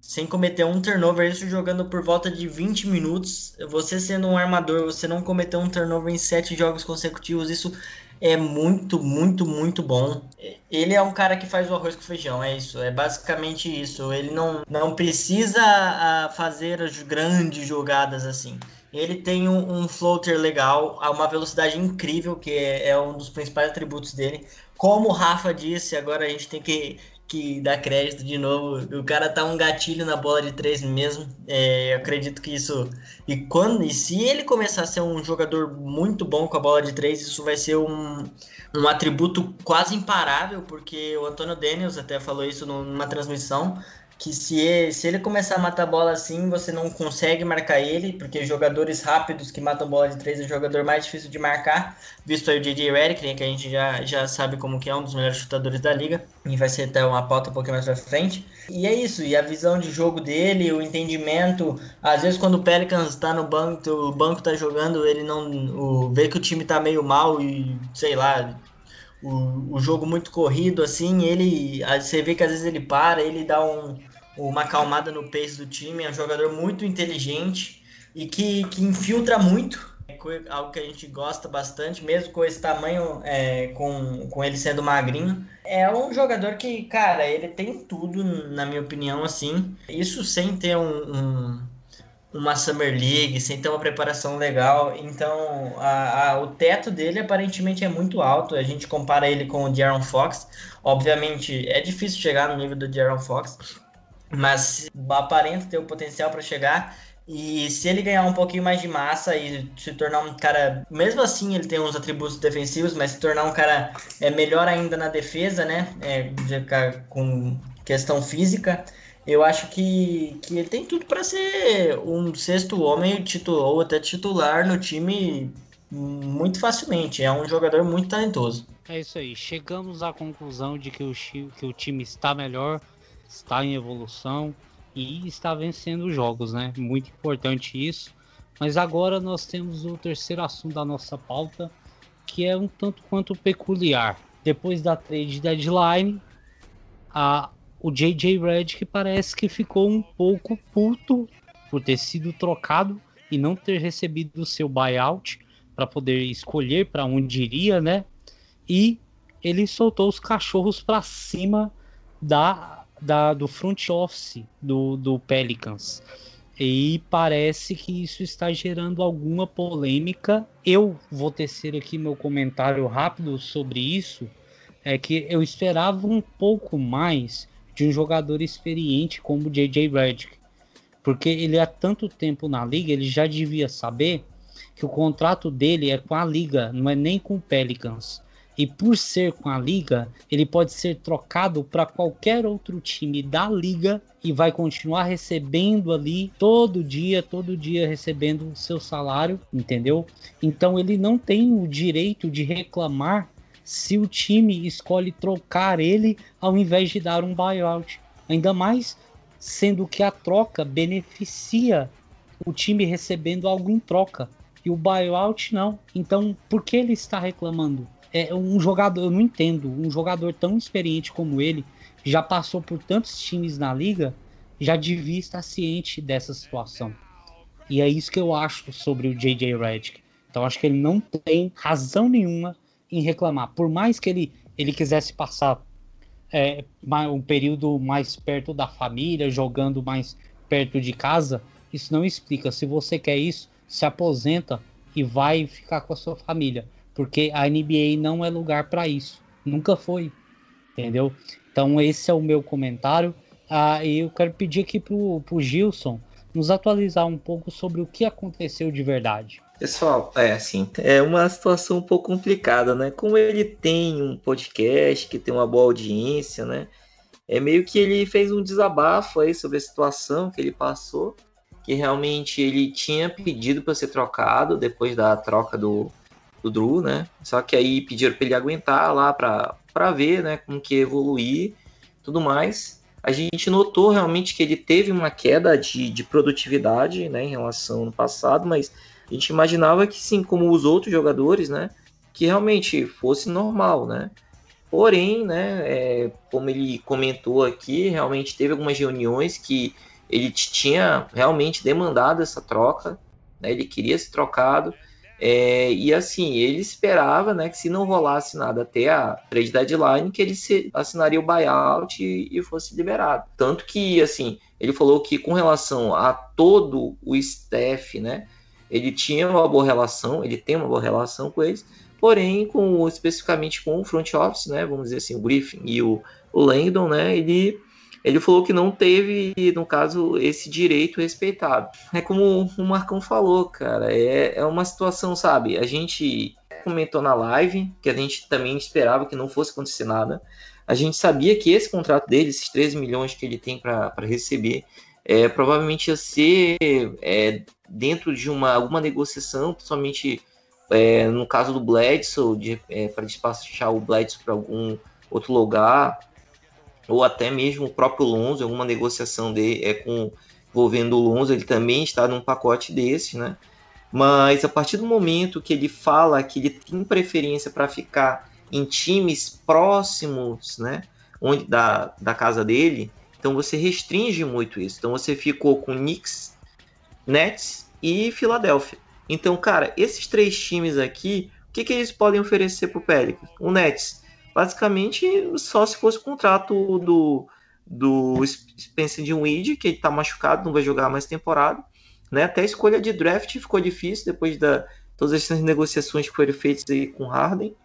Sem cometer um turnover, isso jogando por volta de 20 minutos. Você sendo um armador, você não cometer um turnover em sete jogos consecutivos, isso é muito, muito, muito bom. Ele é um cara que faz o arroz com feijão, é isso, é basicamente isso. Ele não, não precisa ah, fazer as grandes jogadas assim. Ele tem um, um floater legal, uma velocidade incrível, que é, é, um dos principais atributos dele. Como o Rafa disse, agora a gente tem que, que dar crédito de novo. O cara tá um gatilho na bola de três mesmo. É, eu acredito que isso. E quando e se ele começar a ser um jogador muito bom com a bola de três, isso vai ser um, um atributo quase imparável, porque o Antônio Daniels até falou isso numa transmissão que se ele, se ele começar a matar bola assim, você não consegue marcar ele, porque jogadores rápidos que matam bola de três é o jogador mais difícil de marcar, visto aí o J.J. Redick, né, que a gente já, já sabe como que é um dos melhores chutadores da liga, e vai ser até uma pauta um pouquinho mais pra frente. E é isso, e a visão de jogo dele, o entendimento, às vezes quando o Pelicans tá no banco, o banco tá jogando, ele não o, vê que o time tá meio mal e, sei lá, o, o jogo muito corrido, assim, ele. Você vê que às vezes ele para, ele dá um, uma acalmada no pace do time, é um jogador muito inteligente e que, que infiltra muito, é algo que a gente gosta bastante, mesmo com esse tamanho, é, com, com ele sendo magrinho. É um jogador que, cara, ele tem tudo, na minha opinião, assim. Isso sem ter um, um uma Summer League, sem ter uma preparação legal. Então, a, a, o teto dele aparentemente é muito alto. A gente compara ele com o De'Aaron Fox. Obviamente, é difícil chegar no nível do De'Aaron Fox, mas aparenta ter o potencial para chegar. E se ele ganhar um pouquinho mais de massa e se tornar um cara, mesmo assim ele tem uns atributos defensivos, mas se tornar um cara é melhor ainda na defesa, né? É, com questão física, eu acho que, que ele tem tudo para ser um sexto homem titular, ou até titular no time muito facilmente. É um jogador muito talentoso. É isso aí. Chegamos à conclusão de que o, que o time está melhor, está em evolução e está vencendo jogos, né? Muito importante isso. Mas agora nós temos o terceiro assunto da nossa pauta, que é um tanto quanto peculiar. Depois da trade deadline, a, o JJ Redick parece que ficou um pouco puto por ter sido trocado e não ter recebido o seu buyout para poder escolher para onde iria, né? E ele soltou os cachorros para cima da da, do front office do, do Pelicans. E parece que isso está gerando alguma polêmica. Eu vou tecer aqui meu comentário rápido sobre isso. É que eu esperava um pouco mais de um jogador experiente como o JJ Redick. Porque ele há tanto tempo na liga, ele já devia saber que o contrato dele é com a liga, não é nem com o Pelicans. E por ser com a liga, ele pode ser trocado para qualquer outro time da liga e vai continuar recebendo ali todo dia, todo dia recebendo o seu salário, entendeu? Então ele não tem o direito de reclamar se o time escolhe trocar ele ao invés de dar um buyout. Ainda mais sendo que a troca beneficia o time recebendo algo em troca e o buyout não. Então, por que ele está reclamando? É um jogador, eu não entendo, um jogador tão experiente como ele, já passou por tantos times na liga, já devia estar ciente dessa situação. E é isso que eu acho sobre o JJ Redick. Então acho que ele não tem razão nenhuma em reclamar. Por mais que ele, ele quisesse passar é, um período mais perto da família, jogando mais perto de casa, isso não explica. Se você quer isso, se aposenta e vai ficar com a sua família porque a NBA não é lugar para isso. Nunca foi, entendeu? Então esse é o meu comentário. Ah, e eu quero pedir aqui pro, pro Gilson nos atualizar um pouco sobre o que aconteceu de verdade. Pessoal, é assim, é uma situação um pouco complicada, né? Como ele tem um podcast que tem uma boa audiência, né? É meio que ele fez um desabafo aí sobre a situação que ele passou, que realmente ele tinha pedido para ser trocado depois da troca do, do Drew, né? Só que aí pediram para ele aguentar lá para ver, né, como que evoluir, tudo mais. A gente notou realmente que ele teve uma queda de, de produtividade, né, em relação ao passado, mas a gente imaginava que sim, como os outros jogadores, né, que realmente fosse normal, né? Porém, né, é, como ele comentou aqui, realmente teve algumas reuniões que ele tinha realmente demandado essa troca, né, ele queria ser trocado, é, e assim, ele esperava né, que se não rolasse nada até a trade deadline, que ele se, assinaria o buyout e, e, fosse liberado. Tanto que, assim, ele falou que com relação a todo o staff, né, ele tinha uma boa relação, ele tem uma boa relação com eles, porém, com especificamente com o front office, né, vamos dizer assim, o Griffin e o, Langdon, né, ele ele falou que não teve, no caso, esse direito respeitado. É como o Marcão falou, cara, é, é uma situação, sabe? A gente comentou na live que a gente também esperava que não fosse acontecer nada. A gente sabia que esse contrato dele, esses 13 milhões que ele tem para receber, é, provavelmente ia ser é, dentro de uma alguma negociação, principalmente é, no caso do Bledsoe, é, para despachar o Bledsoe para algum outro lugar, ou até mesmo o próprio Lonzo, alguma negociação de, é, com, envolvendo o Lonzo, ele também está num pacote desse, né? Mas a partir do momento que ele fala que ele tem preferência para ficar em times próximos, né, onde da, da casa dele, então você restringe muito isso. Então você ficou com Knicks, Nets e Filadélfia. Então, cara, esses três times aqui, o que, que eles podem oferecer para o Pelicans? O Nets basicamente só se fosse o contrato do, do Spencer Dinwiddie, que ele tá machucado, não vai jogar mais temporada. Né? Até a escolha de draft ficou difícil depois da todas essas negociações que foram feitas aí com Harden.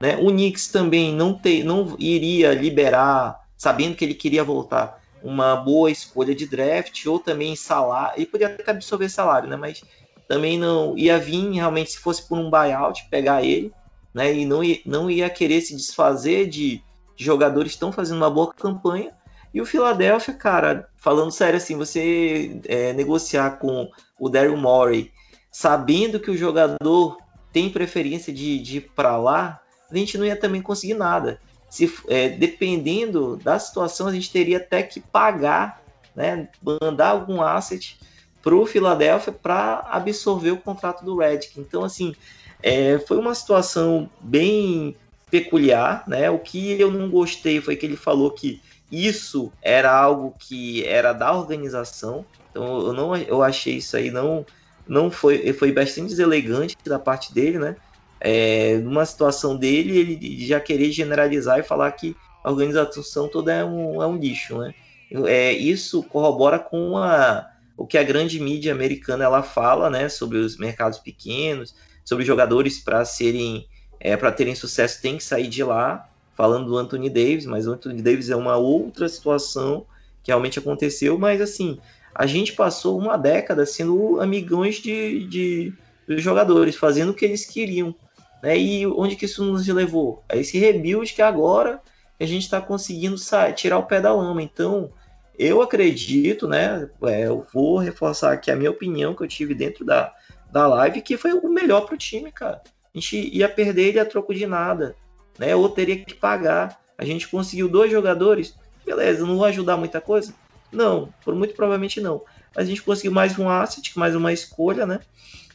Né? O Knicks também não, te, não iria liberar, sabendo que ele queria voltar, uma boa escolha de draft, ou também salário, ele podia até absorver salário, né? Mas também não ia vir realmente, se fosse por um buyout, pegar ele, né? E não ia, não ia querer se desfazer de, jogadores que estão fazendo uma boa campanha. E o Philadelphia, cara, falando sério assim, você é, negociar com o Daryl Morey, sabendo que o jogador tem preferência de, de ir para lá, a gente não ia também conseguir nada. Se, é, dependendo da situação, a gente teria até que pagar, né, mandar algum asset para o Philadelphia para absorver o contrato do Redick. Então, assim, é, foi uma situação bem peculiar, né? O que eu não gostei foi que ele falou que isso era algo que era da organização. Então, eu não, eu achei isso aí não, não foi, foi bastante deselegante da parte dele, né? É, numa situação dele, ele já querer generalizar e falar que a organização toda é um, é um lixo, né? É, isso corrobora com a, o que a grande mídia americana ela fala, né, sobre os mercados pequenos, sobre jogadores para serem, é, para terem sucesso tem que sair de lá, falando do Anthony Davis, mas o Anthony Davis é uma outra situação que realmente aconteceu, mas assim, a gente passou uma década sendo amigões de, de, de jogadores, fazendo o que eles queriam, né? E onde que isso nos levou? A esse rebuild que agora a gente está conseguindo sair, tirar o pé da lama. Então, eu acredito, né? É, eu vou reforçar aqui a minha opinião que eu tive dentro da, da live, que foi o melhor para o time, cara. A gente ia perder ele a troco de nada, né? Ou teria que pagar. A gente conseguiu dois jogadores, beleza, não vai ajudar muita coisa? Não, por muito provavelmente não. Mas a gente conseguiu mais um asset, mais uma escolha, né?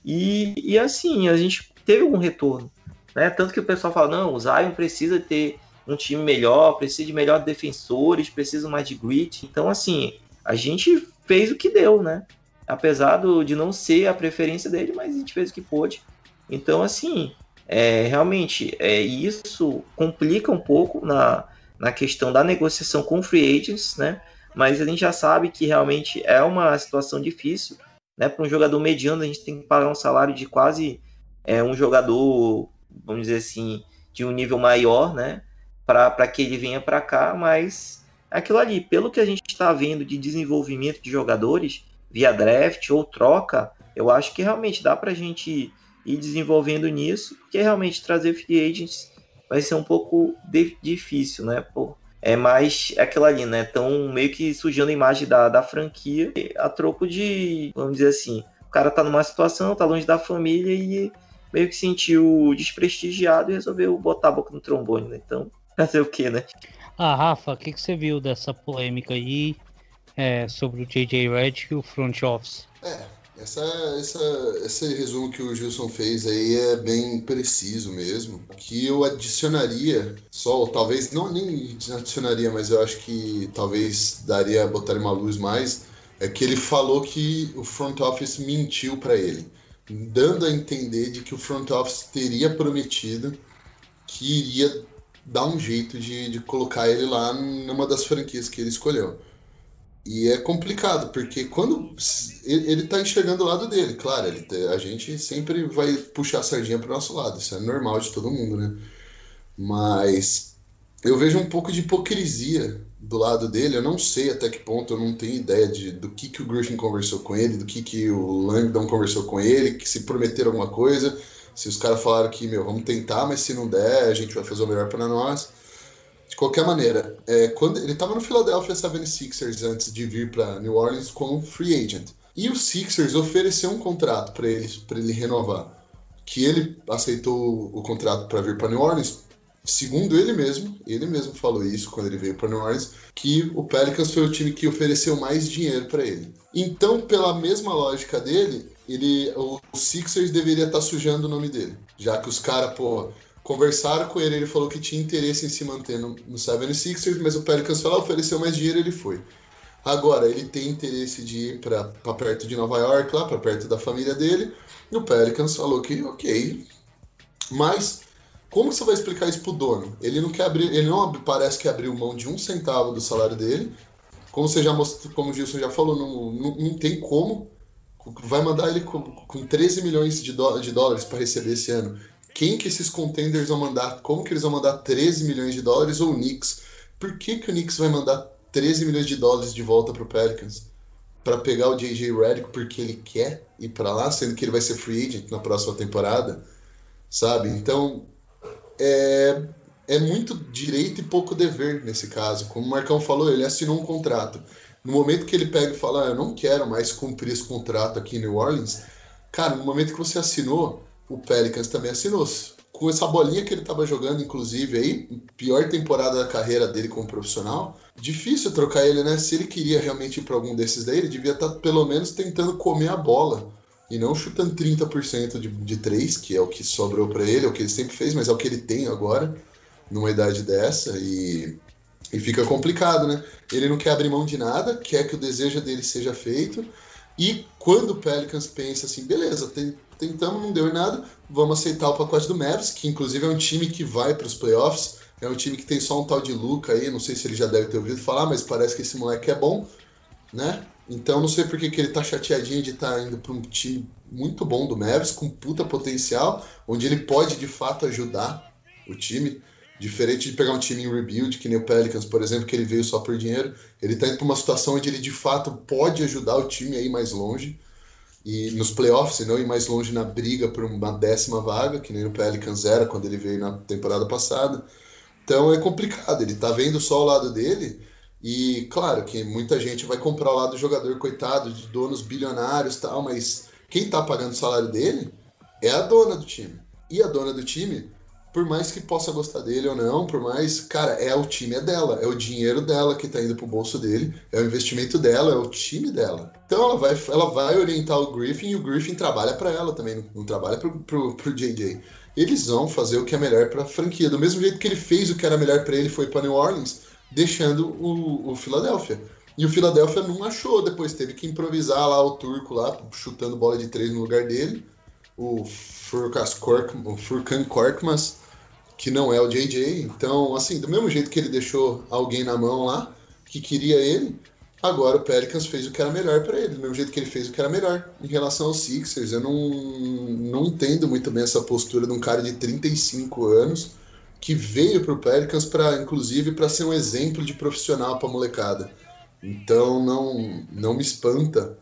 E, e assim, a gente teve algum retorno. Né? Tanto que o pessoal fala, não, o Zion precisa ter um time melhor, precisa de melhores defensores, precisa mais de grit. Então, assim, a gente fez o que deu, né? Apesar do, de não ser a preferência dele, mas a gente fez o que pôde. Então, assim, é, realmente, é, isso complica um pouco na, na questão da negociação com free agents, né? Mas a gente já sabe que realmente é uma situação difícil, né? Para um jogador mediano, a gente tem que pagar um salário de quase é, um jogador, vamos dizer assim, de um nível maior, né? para que ele venha para cá, mas aquilo ali, pelo que a gente está vendo de desenvolvimento de jogadores via draft ou troca, eu acho que realmente dá para a gente ir desenvolvendo nisso, porque realmente trazer free agents vai ser um pouco difícil, né? Pô, é mais aquilo ali, né? Estão meio que sujando a imagem da, da franquia a troco de, vamos dizer assim, o cara tá numa situação, tá longe da família e meio que sentiu desprestigiado e resolveu botar a boca no trombone, né? Então, Fazer o que, né? Ah, Rafa, o que, que você viu dessa polêmica aí é, sobre o JJ Redick e o front office? É, essa, essa, esse resumo que o Gilson fez aí é bem preciso mesmo. Que eu adicionaria, só talvez, não nem adicionaria, mas eu acho que talvez daria, botar uma luz mais, é que ele falou que o front office mentiu para ele, dando a entender de que o front office teria prometido que iria dá um jeito de, de colocar ele lá numa das franquias que ele escolheu. E é complicado, porque quando ele, ele tá enxergando o lado dele, claro, ele, a gente sempre vai puxar a sardinha pro nosso lado, isso é normal de todo mundo, né? Mas eu vejo um pouco de hipocrisia do lado dele, eu não sei até que ponto, eu não tenho ideia de, do que, que o Griffin conversou com ele, do que, que o Langdon conversou com ele, que se prometeram alguma coisa, se os caras falaram que, meu, vamos tentar, mas se não der, a gente vai fazer o melhor para nós. De qualquer maneira, é, quando ele estava no Philadelphia 76ers antes de vir para New Orleans como free agent. E o Sixers ofereceu um contrato para ele, ele renovar. Que ele aceitou o contrato para vir para New Orleans. Segundo ele mesmo, ele mesmo falou isso quando ele veio para New Orleans, que o Pelicans foi o time que ofereceu mais dinheiro para ele. Então, pela mesma lógica dele, ele, o Sixers deveria estar tá sujando o nome dele. Já que os caras, pô, conversaram com ele, ele falou que tinha interesse em se manter no, no 76ers, mas o Pelicans falou, ofereceu mais dinheiro, ele foi. Agora, ele tem interesse de ir para perto de Nova York, lá para perto da família dele, e o Pelicans falou que ok. Mas, como você vai explicar isso pro dono? Ele não quer abrir, ele não parece que abriu mão de um centavo do salário dele. Como você já mostrou, como o Gilson já falou, não, não, não tem como vai mandar ele com, com 13 milhões de, de dólares para receber esse ano. Quem que esses contenders vão mandar? Como que eles vão mandar 13 milhões de dólares ou o Knicks? Por que, que o Knicks vai mandar 13 milhões de dólares de volta pro Pelicans para pegar o JJ Redick porque ele quer ir para lá, sendo que ele vai ser free agent na próxima temporada, sabe? Então, é, é muito direito e pouco dever nesse caso. Como o Marcão falou, ele assinou um contrato. No momento que ele pega e fala, ah, eu não quero mais cumprir esse contrato aqui em New Orleans, cara, no momento que você assinou, o Pelicans também assinou. Com essa bolinha que ele estava jogando, inclusive, aí, pior temporada da carreira dele como profissional, difícil trocar ele, né? Se ele queria realmente ir para algum desses daí, ele devia estar tá, pelo menos tentando comer a bola e não chutando 30% de, de 3, que é o que sobrou para ele, é o que ele sempre fez, mas é o que ele tem agora, numa idade dessa, e, e fica complicado, né? Ele não quer abrir mão de nada, quer que o desejo dele seja feito, e quando o Pelicans pensa assim, beleza, tem, tentamos, não deu em nada, vamos aceitar o pacote do Mavis, que inclusive é um time que vai para os playoffs, é um time que tem só um tal de Luca aí, não sei se ele já deve ter ouvido falar, mas parece que esse moleque é bom, né? Então não sei por que, ele tá chateadinho de estar tá indo para um time muito bom do Mavis, com puta potencial, onde ele pode de fato ajudar o time. Diferente de pegar um time em rebuild, que nem o Pelicans, por exemplo, que ele veio só por dinheiro. Ele tá indo para uma situação onde ele de fato pode ajudar o time a ir mais longe. E nos playoffs, e não ir mais longe na briga por uma décima vaga, que nem o Pelicans era quando ele veio na temporada passada. Então é complicado, ele tá vendo só o lado dele e claro que muita gente vai comprar o lado do jogador coitado, de donos bilionários tal, mas quem tá pagando o salário dele é a dona do time. E a dona do time, por mais que possa gostar dele ou não, por mais, cara, é o time é dela, é o dinheiro dela que tá indo pro bolso dele, é o investimento dela, é o time dela. Então ela vai, ela vai orientar o Griffin e o Griffin trabalha para ela também, não, trabalha pro, pro, pro JJ eles vão fazer o que é melhor para a franquia. Do mesmo jeito que ele fez o que era melhor para ele foi para New Orleans, deixando o, o Philadelphia. E o Philadelphia não achou, depois teve que improvisar lá o turco lá, chutando bola de três no lugar dele. O Furkan Korkmaz, que não é o JJ. Então, assim, do mesmo jeito que ele deixou alguém na mão lá, que queria ele, Agora o Pelicans fez o que era melhor para ele, do mesmo jeito que ele fez o que era melhor. Em relação aos Sixers, eu não, não entendo muito bem essa postura de um cara de 35 anos que veio para o Pelicans para, inclusive, para ser um exemplo de profissional para molecada. Então não, não me espanta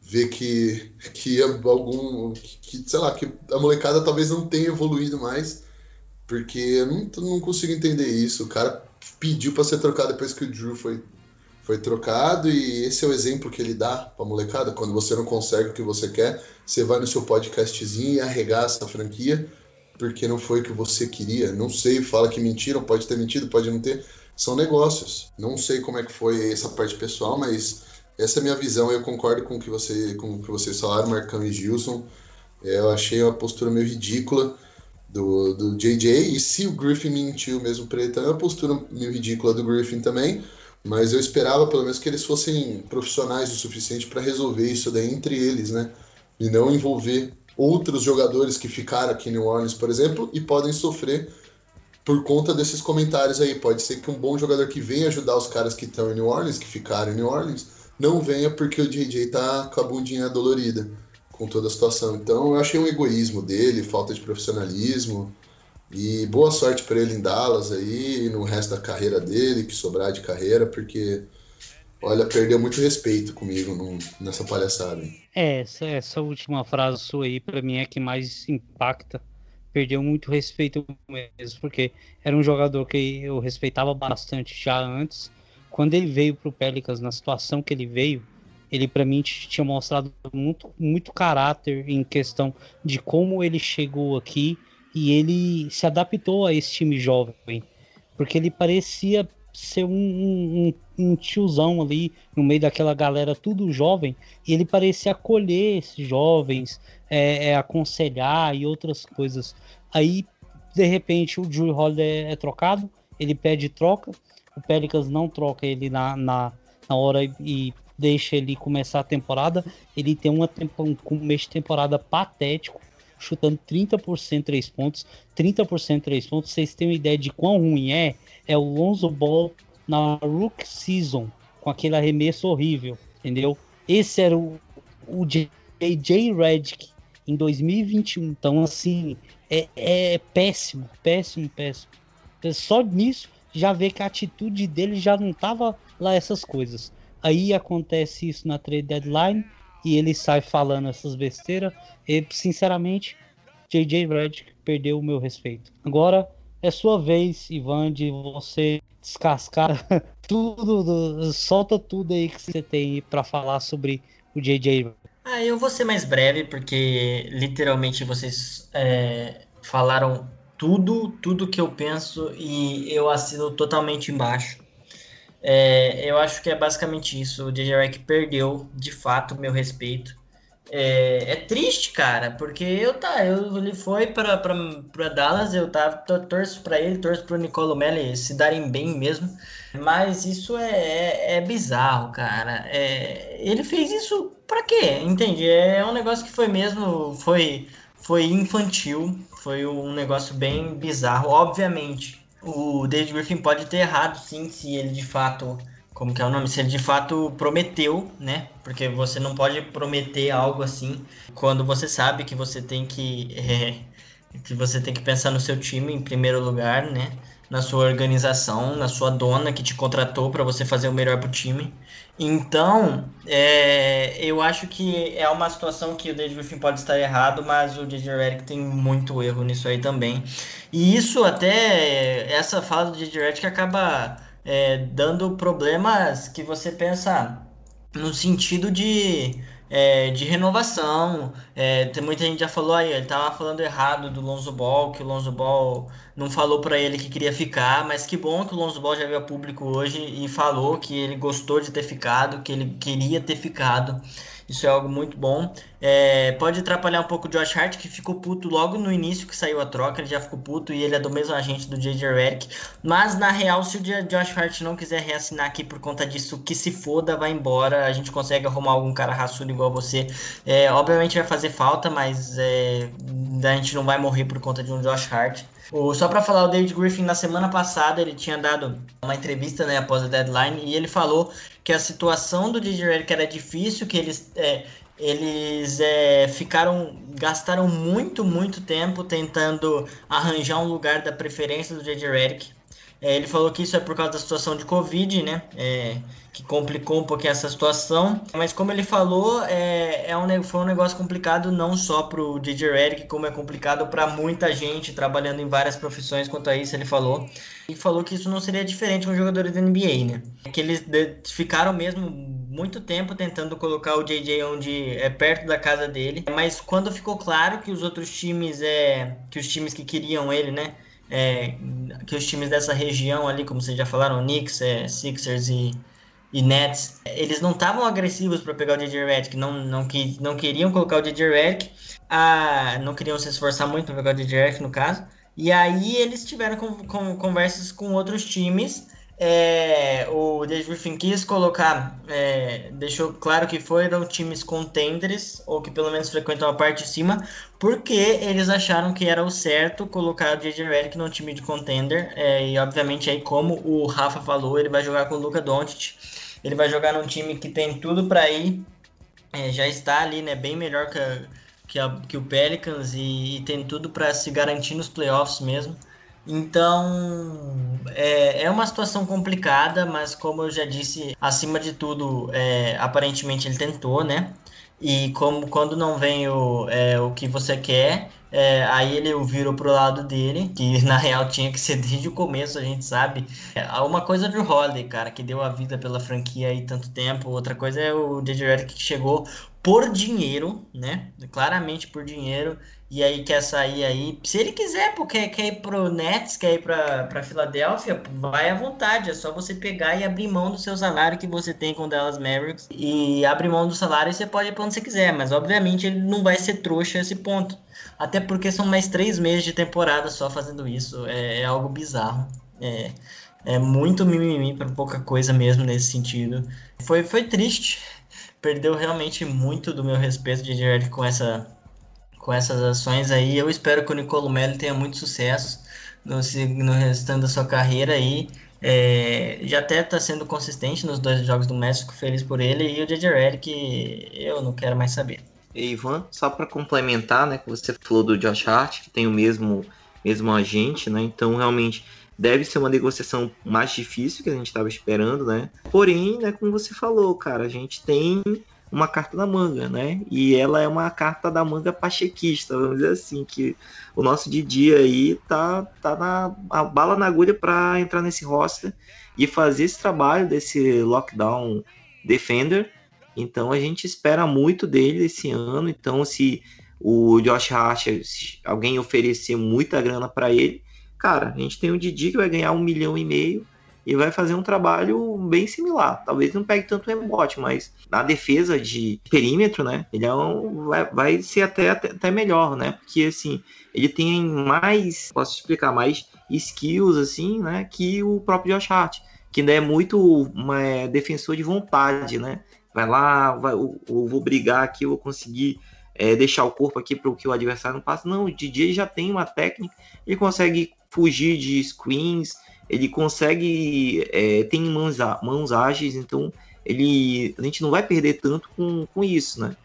ver que, que algum. Que, sei lá, que a molecada talvez não tenha evoluído mais, porque eu não, não consigo entender isso. O cara pediu para ser trocado depois que o Drew foi foi trocado e esse é o exemplo que ele dá para molecada. Quando você não consegue o que você quer, você vai no seu podcastzinho e arregaça a franquia porque não foi o que você queria. Não sei, fala que mentiram, pode ter mentido, pode não ter. São negócios. Não sei como é que foi essa parte pessoal, mas essa é a minha visão. Eu concordo com o que, você, com o que vocês falaram, Marcão e Gilson. É, eu achei uma postura meio ridícula do, do JJ. E se o Griffin mentiu mesmo para ele, é uma postura meio ridícula do Griffin também. Mas eu esperava pelo menos que eles fossem profissionais o suficiente para resolver isso daí entre eles, né? E não envolver outros jogadores que ficaram aqui em New Orleans, por exemplo, e podem sofrer por conta desses comentários aí. Pode ser que um bom jogador que venha ajudar os caras que estão em New Orleans, que ficaram em New Orleans, não venha porque o JJ tá com a bundinha dolorida com toda a situação. Então eu achei um egoísmo dele, falta de profissionalismo. E boa sorte para ele em Dallas aí, no resto da carreira dele, que sobrar de carreira, porque, olha, perdeu muito respeito comigo num, nessa palhaçada. É, essa, essa última frase sua aí, para mim, é que mais impacta. Perdeu muito respeito mesmo, porque era um jogador que eu respeitava bastante já antes. Quando ele veio pro Pelicans, na situação que ele veio, ele para mim tinha mostrado muito, muito caráter em questão de como ele chegou aqui e ele se adaptou a esse time jovem, porque ele parecia ser um, um, um, tiozão ali no meio daquela galera tudo jovem, e ele parecia acolher esses jovens, é, é, aconselhar e outras coisas. Aí, de repente, o Drew Holiday é, trocado, ele pede troca, o Pelicans não troca ele na, na, na hora e deixa ele começar a temporada. Ele tem uma, um começo de temporada patético, chutando 30% três pontos, 30% três pontos. Vocês têm uma ideia de quão ruim é? É o Lonzo Ball na Rook Season, com aquele arremesso horrível, entendeu? Esse era o, o JJ Redick em 2021. Então, assim, é, é péssimo, péssimo, péssimo. Só nisso já vê que a atitude dele já não tava lá essas coisas. Aí acontece isso na trade deadline e ele sai falando essas besteiras. E sinceramente, JJ Redick perdeu o meu respeito. Agora é sua vez, Ivan, de você descascar tudo, solta tudo aí que você tem para falar sobre o JJ. Ah, eu vou ser mais breve porque literalmente vocês é, falaram tudo, tudo que eu penso e eu assino totalmente embaixo. É, eu acho que é basicamente isso. O DJ Rec perdeu, de fato, meu respeito. É, é, triste, cara, porque eu tá, eu, ele foi para Dallas, eu tava, torço para ele, torço pro Nicolo Melli se darem bem mesmo, mas isso é, é, é bizarro, cara. É, ele fez isso para quê? Entende? É um negócio que foi mesmo, foi, foi infantil, foi um negócio bem bizarro. Obviamente, o David Griffin pode ter errado, sim, se ele de fato como que é o nome? Se ele de fato prometeu, né? Porque você não pode prometer algo assim quando você sabe que você tem que é, que você tem que pensar no seu time em primeiro lugar, né? Na sua organização, na sua dona que te contratou para você fazer o melhor pro time. Então, é, eu acho que é uma situação que o David Griffin pode estar errado, mas o DJ Redick tem muito erro nisso aí também. E isso até essa fala do DJ Redick acaba é, dando problemas que você pensa no sentido de, é, de renovação. É, tem muita gente já falou aí, ele tava falando errado do Lonzo Ball, que o Lonzo Ball não falou para ele que queria ficar, mas que bom que o Lonzo Ball já veio a público hoje e falou que ele gostou de ter ficado, que ele queria ter ficado. Isso é algo muito bom. É, pode atrapalhar um pouco o Josh Hart, que ficou puto logo no início que saiu a troca. Ele já ficou puto e ele é do mesmo agente do J.J. Redick. Mas, na real, se o Josh Hart não quiser reassinar aqui por conta disso, que se foda, vai embora. A gente consegue arrumar algum cara raçudo igual você. É, obviamente vai fazer falta, mas é, a gente não vai morrer por conta de um Josh Hart. O, só para falar, o David Griffin na semana passada ele tinha dado uma entrevista né, após a deadline e ele falou que a situação do DJ Redick era difícil, que eles, é, eles é, ficaram, gastaram muito, muito tempo tentando arranjar um lugar da preferência do DJ Redick. É, ele falou que isso é por causa da situação de Covid, né? É, que complicou um pouquinho essa situação. Mas como ele falou, é, é um, foi um negócio complicado não só para o DJ Redick, como é complicado para muita gente trabalhando em várias profissões quanto a isso, ele falou. E falou que isso não seria diferente com jogadores da NBA, né? Que eles ficaram mesmo muito tempo tentando colocar o JJ onde é perto da casa dele, mas quando ficou claro que os outros times é que os times que queriam ele, né, é, que os times dessa região ali, como vocês já falaram, Knicks, é, Sixers e e Nets, eles não estavam agressivos para pegar o DJ Redick, não, não, que, não queriam colocar o DJ Redick, ah, não queriam se esforçar muito para pegar o DJ Redick no caso, e aí eles tiveram com, com, conversas com outros times é, o David Griffin quis colocar, é, deixou claro que foram times contenders, ou que pelo menos frequentam a parte de cima, porque eles acharam que era o certo colocar o JJ Redick num time de contender, é, e obviamente aí como o Rafa falou, ele vai jogar com o Luca Doncic, ele vai jogar num time que tem tudo para ir, é, já está ali, né, bem melhor que, a, que, a, que o Pelicans, e, e tem tudo para se garantir nos playoffs mesmo, então, é, é uma situação complicada, mas como eu já disse, acima de tudo, é, aparentemente ele tentou, né? E como quando não vem o, é, o que você quer, é, aí ele virou pro lado dele, que na real tinha que ser desde o começo, a gente sabe. É, uma coisa do Holiday, cara, que deu a vida pela franquia aí tanto tempo. Outra coisa é o DJ Redick que chegou por dinheiro, né? Claramente por dinheiro e aí quer sair aí. Se ele quiser, porque quer ir pro Nets, quer ir pra, pra Filadélfia, vai à vontade. É só você pegar e abrir mão do seu salário que você tem com o Dallas Mavericks. E abrir mão do salário e você pode ir pra onde você quiser. Mas obviamente ele não vai ser trouxa a esse ponto. Até porque são mais três meses de temporada só fazendo isso. É, é algo bizarro. É, é muito mimimi para pouca coisa mesmo nesse sentido. Foi, foi triste. Perdeu realmente muito do meu respeito de Jared com essa com essas ações aí. Eu espero que o Nicolo Melli tenha muito sucesso no, no restante da sua carreira aí. É, já até está sendo consistente nos dois jogos do México, feliz por ele. E o JJ Redick, eu não quero mais saber. E Ivan, só para complementar, né, que você falou do Josh Hart, que tem o mesmo, mesmo agente, né? Então, realmente, deve ser uma negociação mais difícil que a gente estava esperando, né? Porém, né, como você falou, cara, a gente tem uma carta na manga, né? E ela é uma carta da manga pachequista, vamos dizer assim, que o nosso Didi aí tá, tá na a bala na agulha para entrar nesse roster e fazer esse trabalho desse lockdown defender. Então a gente espera muito dele esse ano. Então se o Josh Hart, alguém oferecer muita grana para ele, cara, a gente tem o Didi que vai ganhar um milhão e meio e vai fazer um trabalho bem similar. Talvez não pegue tanto rebote, mas na defesa de perímetro, né? Ele é um, vai, vai ser até, até, até, melhor, né? Porque assim, ele tem mais, posso explicar, mais skills, assim, né? Que o próprio Josh Hart, que ainda é muito é, defensor de vontade, né? Vai lá, vai, eu, eu vou brigar aqui, eu vou conseguir é, deixar o corpo aqui para o que o adversário não passa. Não, o DJ já tem uma técnica, ele consegue fugir de screens, ele consegue, é, tem mãos, mãos ágeis, então ele, a gente não vai perder tanto com, com isso, né?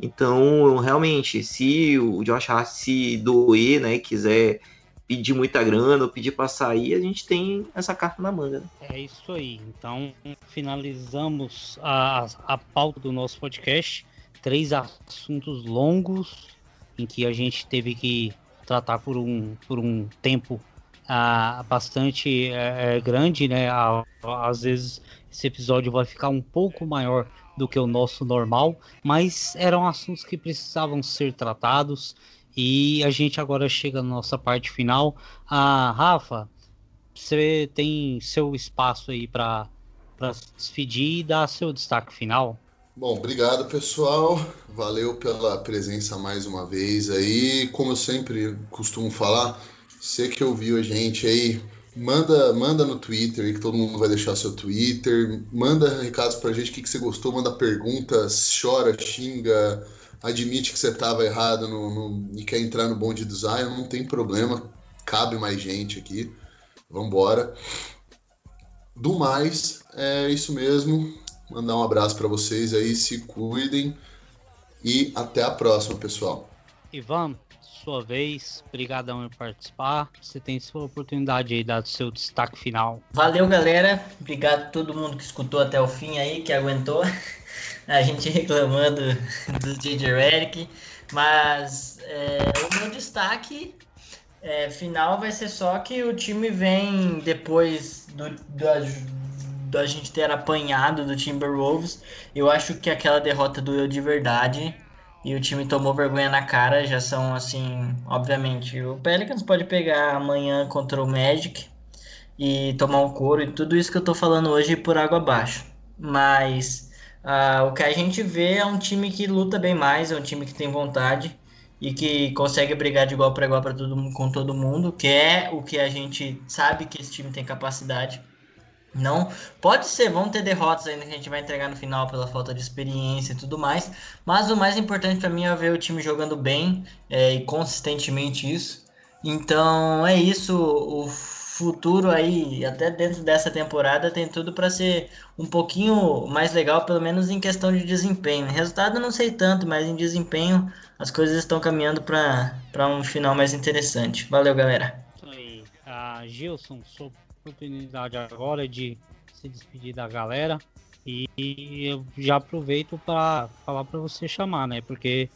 Então, realmente, se o Josh Hart se doer, né, quiser pedir muita grana ou pedir para sair, a gente tem essa carta na manga. Né? É isso aí. Então, finalizamos a, a pauta do nosso podcast. Três assuntos longos em que a gente teve que tratar por um, por um tempo ah, bastante é, grande, né? às vezes esse episódio vai ficar um pouco maior do que o nosso normal, mas eram assuntos que precisavam ser tratados e a gente agora chega na nossa parte final. Ah, Rafa, você tem seu espaço aí para se despedir e dar seu destaque final. Bom, obrigado pessoal, valeu pela presença mais uma vez aí. Como eu sempre costumo falar, você que ouviu a gente aí, manda, manda no Twitter que todo mundo vai deixar seu Twitter. Manda recados pra gente, o que, que você gostou, manda perguntas, chora, xinga, admite que você estava errado no, no, e quer entrar no bonde do Zion, não tem problema, cabe mais gente aqui. Vambora. Do mais, é isso mesmo. Mandar um abraço para vocês aí, se cuidem e até a próxima, pessoal. Ivan, sua vez. Obrigadão por participar. Você tem sua oportunidade aí, dar seu destaque final. Valeu, galera. Obrigado a todo mundo que escutou até o fim aí, que aguentou. A gente reclamando do DJ Eric. Mas é, o meu destaque é, final vai ser só que o time vem depois do, do da gente ter apanhado do Timberwolves. Eu acho que aquela derrota doeu de verdade e o time tomou vergonha na cara, já são assim, obviamente, o Pelicans pode pegar amanhã contra o Magic e tomar um couro e tudo isso que eu tô falando hoje por água abaixo. Mas uh, o que a gente vê é um time que luta bem mais, é um time que tem vontade e que consegue brigar de igual para igual para todo com todo mundo, que é o que a gente sabe que esse time tem capacidade. Não, pode ser, vão ter derrotas ainda que a gente vai entregar no final pela falta de experiência e tudo mais, mas o mais importante para mim é ver o time jogando bem é, e consistentemente isso. Então é isso, o futuro aí, até dentro dessa temporada, tem tudo para ser um pouquinho mais legal, pelo menos em questão de desempenho. Resultado não sei tanto, mas em desempenho as coisas estão caminhando para um final mais interessante. Valeu, galera. Aí, a Gilson, sou oportunidade agora de se despedir da galera. E eu já aproveito para falar para você chamar, né? Porque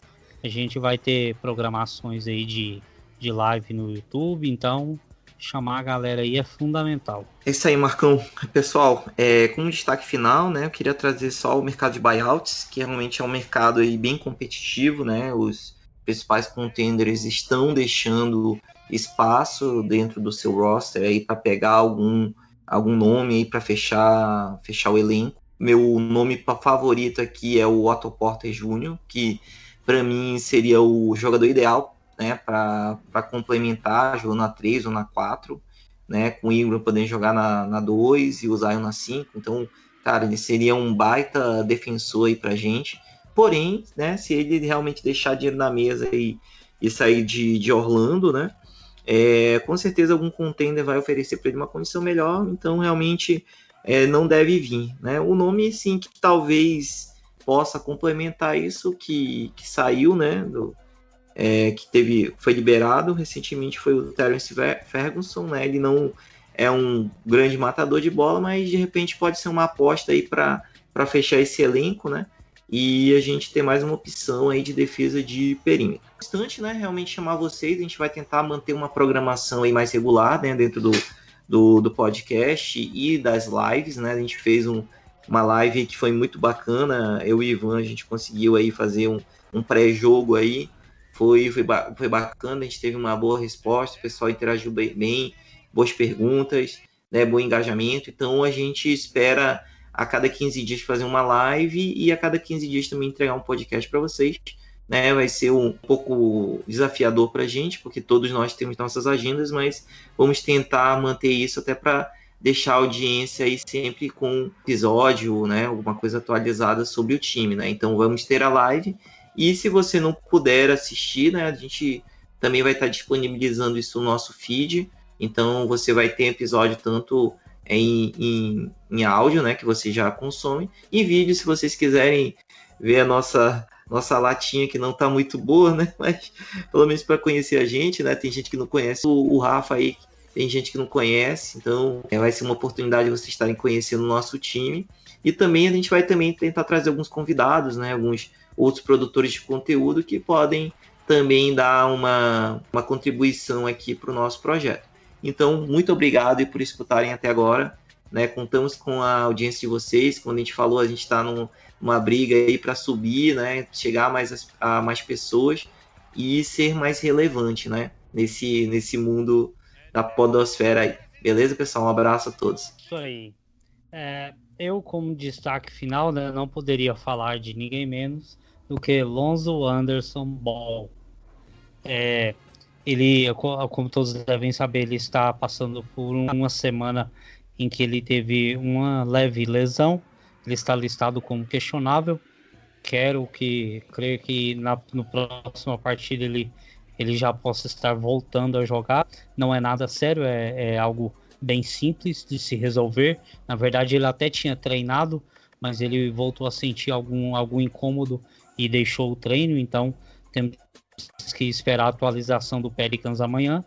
a gente vai ter programações aí de, de live no YouTube, então chamar a galera aí é fundamental. É isso aí, Marcão. Pessoal, é, como destaque final, né, eu queria trazer só o mercado de buyouts, que realmente é um mercado aí bem competitivo, né? Os principais contenders estão deixando espaço dentro do seu roster aí para pegar algum, algum nome aí para fechar, fechar o elenco. Meu nome favorito aqui é o Otto Porter Jr., que para mim seria o jogador ideal né, para complementar, jogando na 3 ou na 4, né, com o Ingram podendo jogar na, na 2 e o Zion na 5. Então, cara, ele seria um baita defensor aí pra gente. Porém, né, se ele realmente deixar dinheiro na mesa e, e sair de, de Orlando, né, é, com certeza algum contender vai oferecer para ele uma condição melhor, então realmente é, não deve vir. Né? O nome, sim, que talvez possa complementar isso, que, que saiu, né, do, é, que teve, foi liberado recentemente, foi o Terence Ferguson, né, ele não é um grande matador de bola, mas de repente pode ser uma aposta aí para fechar esse elenco, né? E a gente ter mais uma opção aí de defesa de perímetro. Bastante, né? Realmente chamar vocês, a gente vai tentar manter uma programação aí mais regular, né? Dentro do, do, do podcast e das lives, né? A gente fez um, uma live que foi muito bacana. Eu e Ivan, a gente conseguiu aí fazer um, um pré-jogo aí. Foi, foi, foi bacana, a gente teve uma boa resposta, o pessoal interagiu bem, bem boas perguntas, né, bom engajamento. Então a gente espera a cada 15 dias fazer uma live e a cada 15 dias também entregar um podcast para vocês. Né, vai ser um pouco desafiador para a gente, porque todos nós temos nossas agendas, mas vamos tentar manter isso até para deixar a audiência aí sempre com episódio, né, alguma coisa atualizada sobre o time, né? Então vamos ter a live e se você não puder assistir, né, a gente também vai estar disponibilizando isso no nosso feed. Então você vai ter episódio tanto em, em, em áudio, né, que você já consome, e vídeo se vocês quiserem ver a nossa nossa latinha que não tá muito boa, né? Mas pelo menos para conhecer a gente, né? Tem gente que não conhece o, o Rafa aí, tem gente que não conhece, então é, vai ser uma oportunidade de vocês estarem conhecendo o nosso time. E também a gente vai também tentar trazer alguns convidados, né? Alguns outros produtores de conteúdo que podem também dar uma, uma contribuição aqui para o nosso projeto. Então, muito obrigado e por escutarem até agora. Né? Contamos com a audiência de vocês. Quando a gente falou, a gente está numa briga aí para subir, né? chegar mais a, a mais pessoas e ser mais relevante né? nesse, nesse mundo da podosfera aí. Beleza, pessoal? Um abraço a todos. Isso aí. É, eu, como destaque final, né, não poderia falar de ninguém menos do que Lonzo Anderson Ball. É, ele, como todos devem saber, ele está passando por uma semana em que ele teve uma leve lesão. Ele está listado como questionável. Quero que, creio que na no próxima partida ele, ele já possa estar voltando a jogar. Não é nada sério, é, é algo bem simples de se resolver. Na verdade, ele até tinha treinado, mas ele voltou a sentir algum, algum incômodo e deixou o treino, então temos que esperar a atualização do Pelicans amanhã.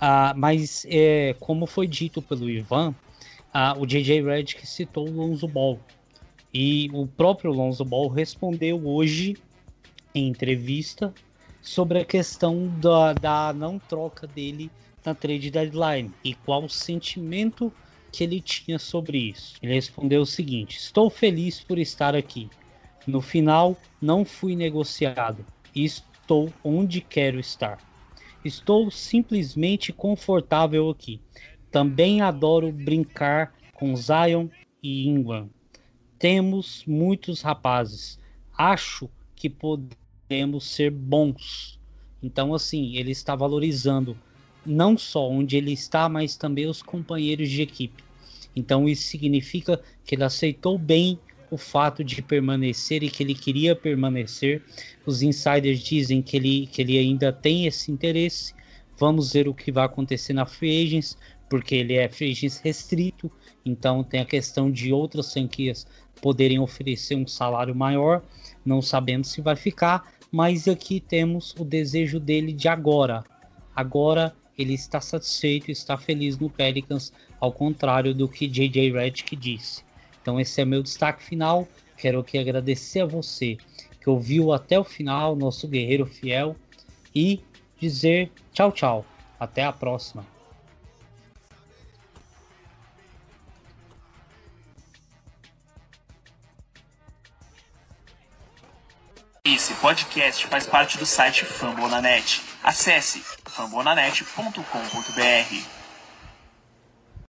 Ah, mas, é, como foi dito pelo Ivan, ah, o JJ Redick citou o Lonzo Ball. E o próprio Lonzo Ball respondeu hoje, em entrevista, sobre a questão da, da não troca dele na trade deadline e qual o sentimento que ele tinha sobre isso. Ele respondeu o seguinte: Estou feliz por estar aqui. No final, não fui negociado e estou onde quero estar. Estou simplesmente confortável aqui. Também adoro brincar com Zion e Ingram. Temos muitos rapazes. Acho que podemos ser bons. Então, assim, ele está valorizando não só onde ele está, mas também os companheiros de equipe. Então, isso significa que ele aceitou bem o fato de permanecer e que ele queria permanecer. Os insiders dizem que ele, que ele ainda tem esse interesse. Vamos ver o que vai acontecer na Free Agents, porque ele é Free Agents restrito, então tem a questão de outras franquias poderem oferecer um salário maior, não sabendo se vai ficar, mas aqui temos o desejo dele de agora. Agora ele está satisfeito, está feliz no Pelicans, ao contrário do que JJ Redick disse. Então esse é meu destaque final. Quero aqui agradecer a você que ouviu até o final, nosso guerreiro fiel, e dizer tchau, tchau. Até a próxima. Esse podcast faz parte do site Fambonanet. Acesse fambonanet.com.br.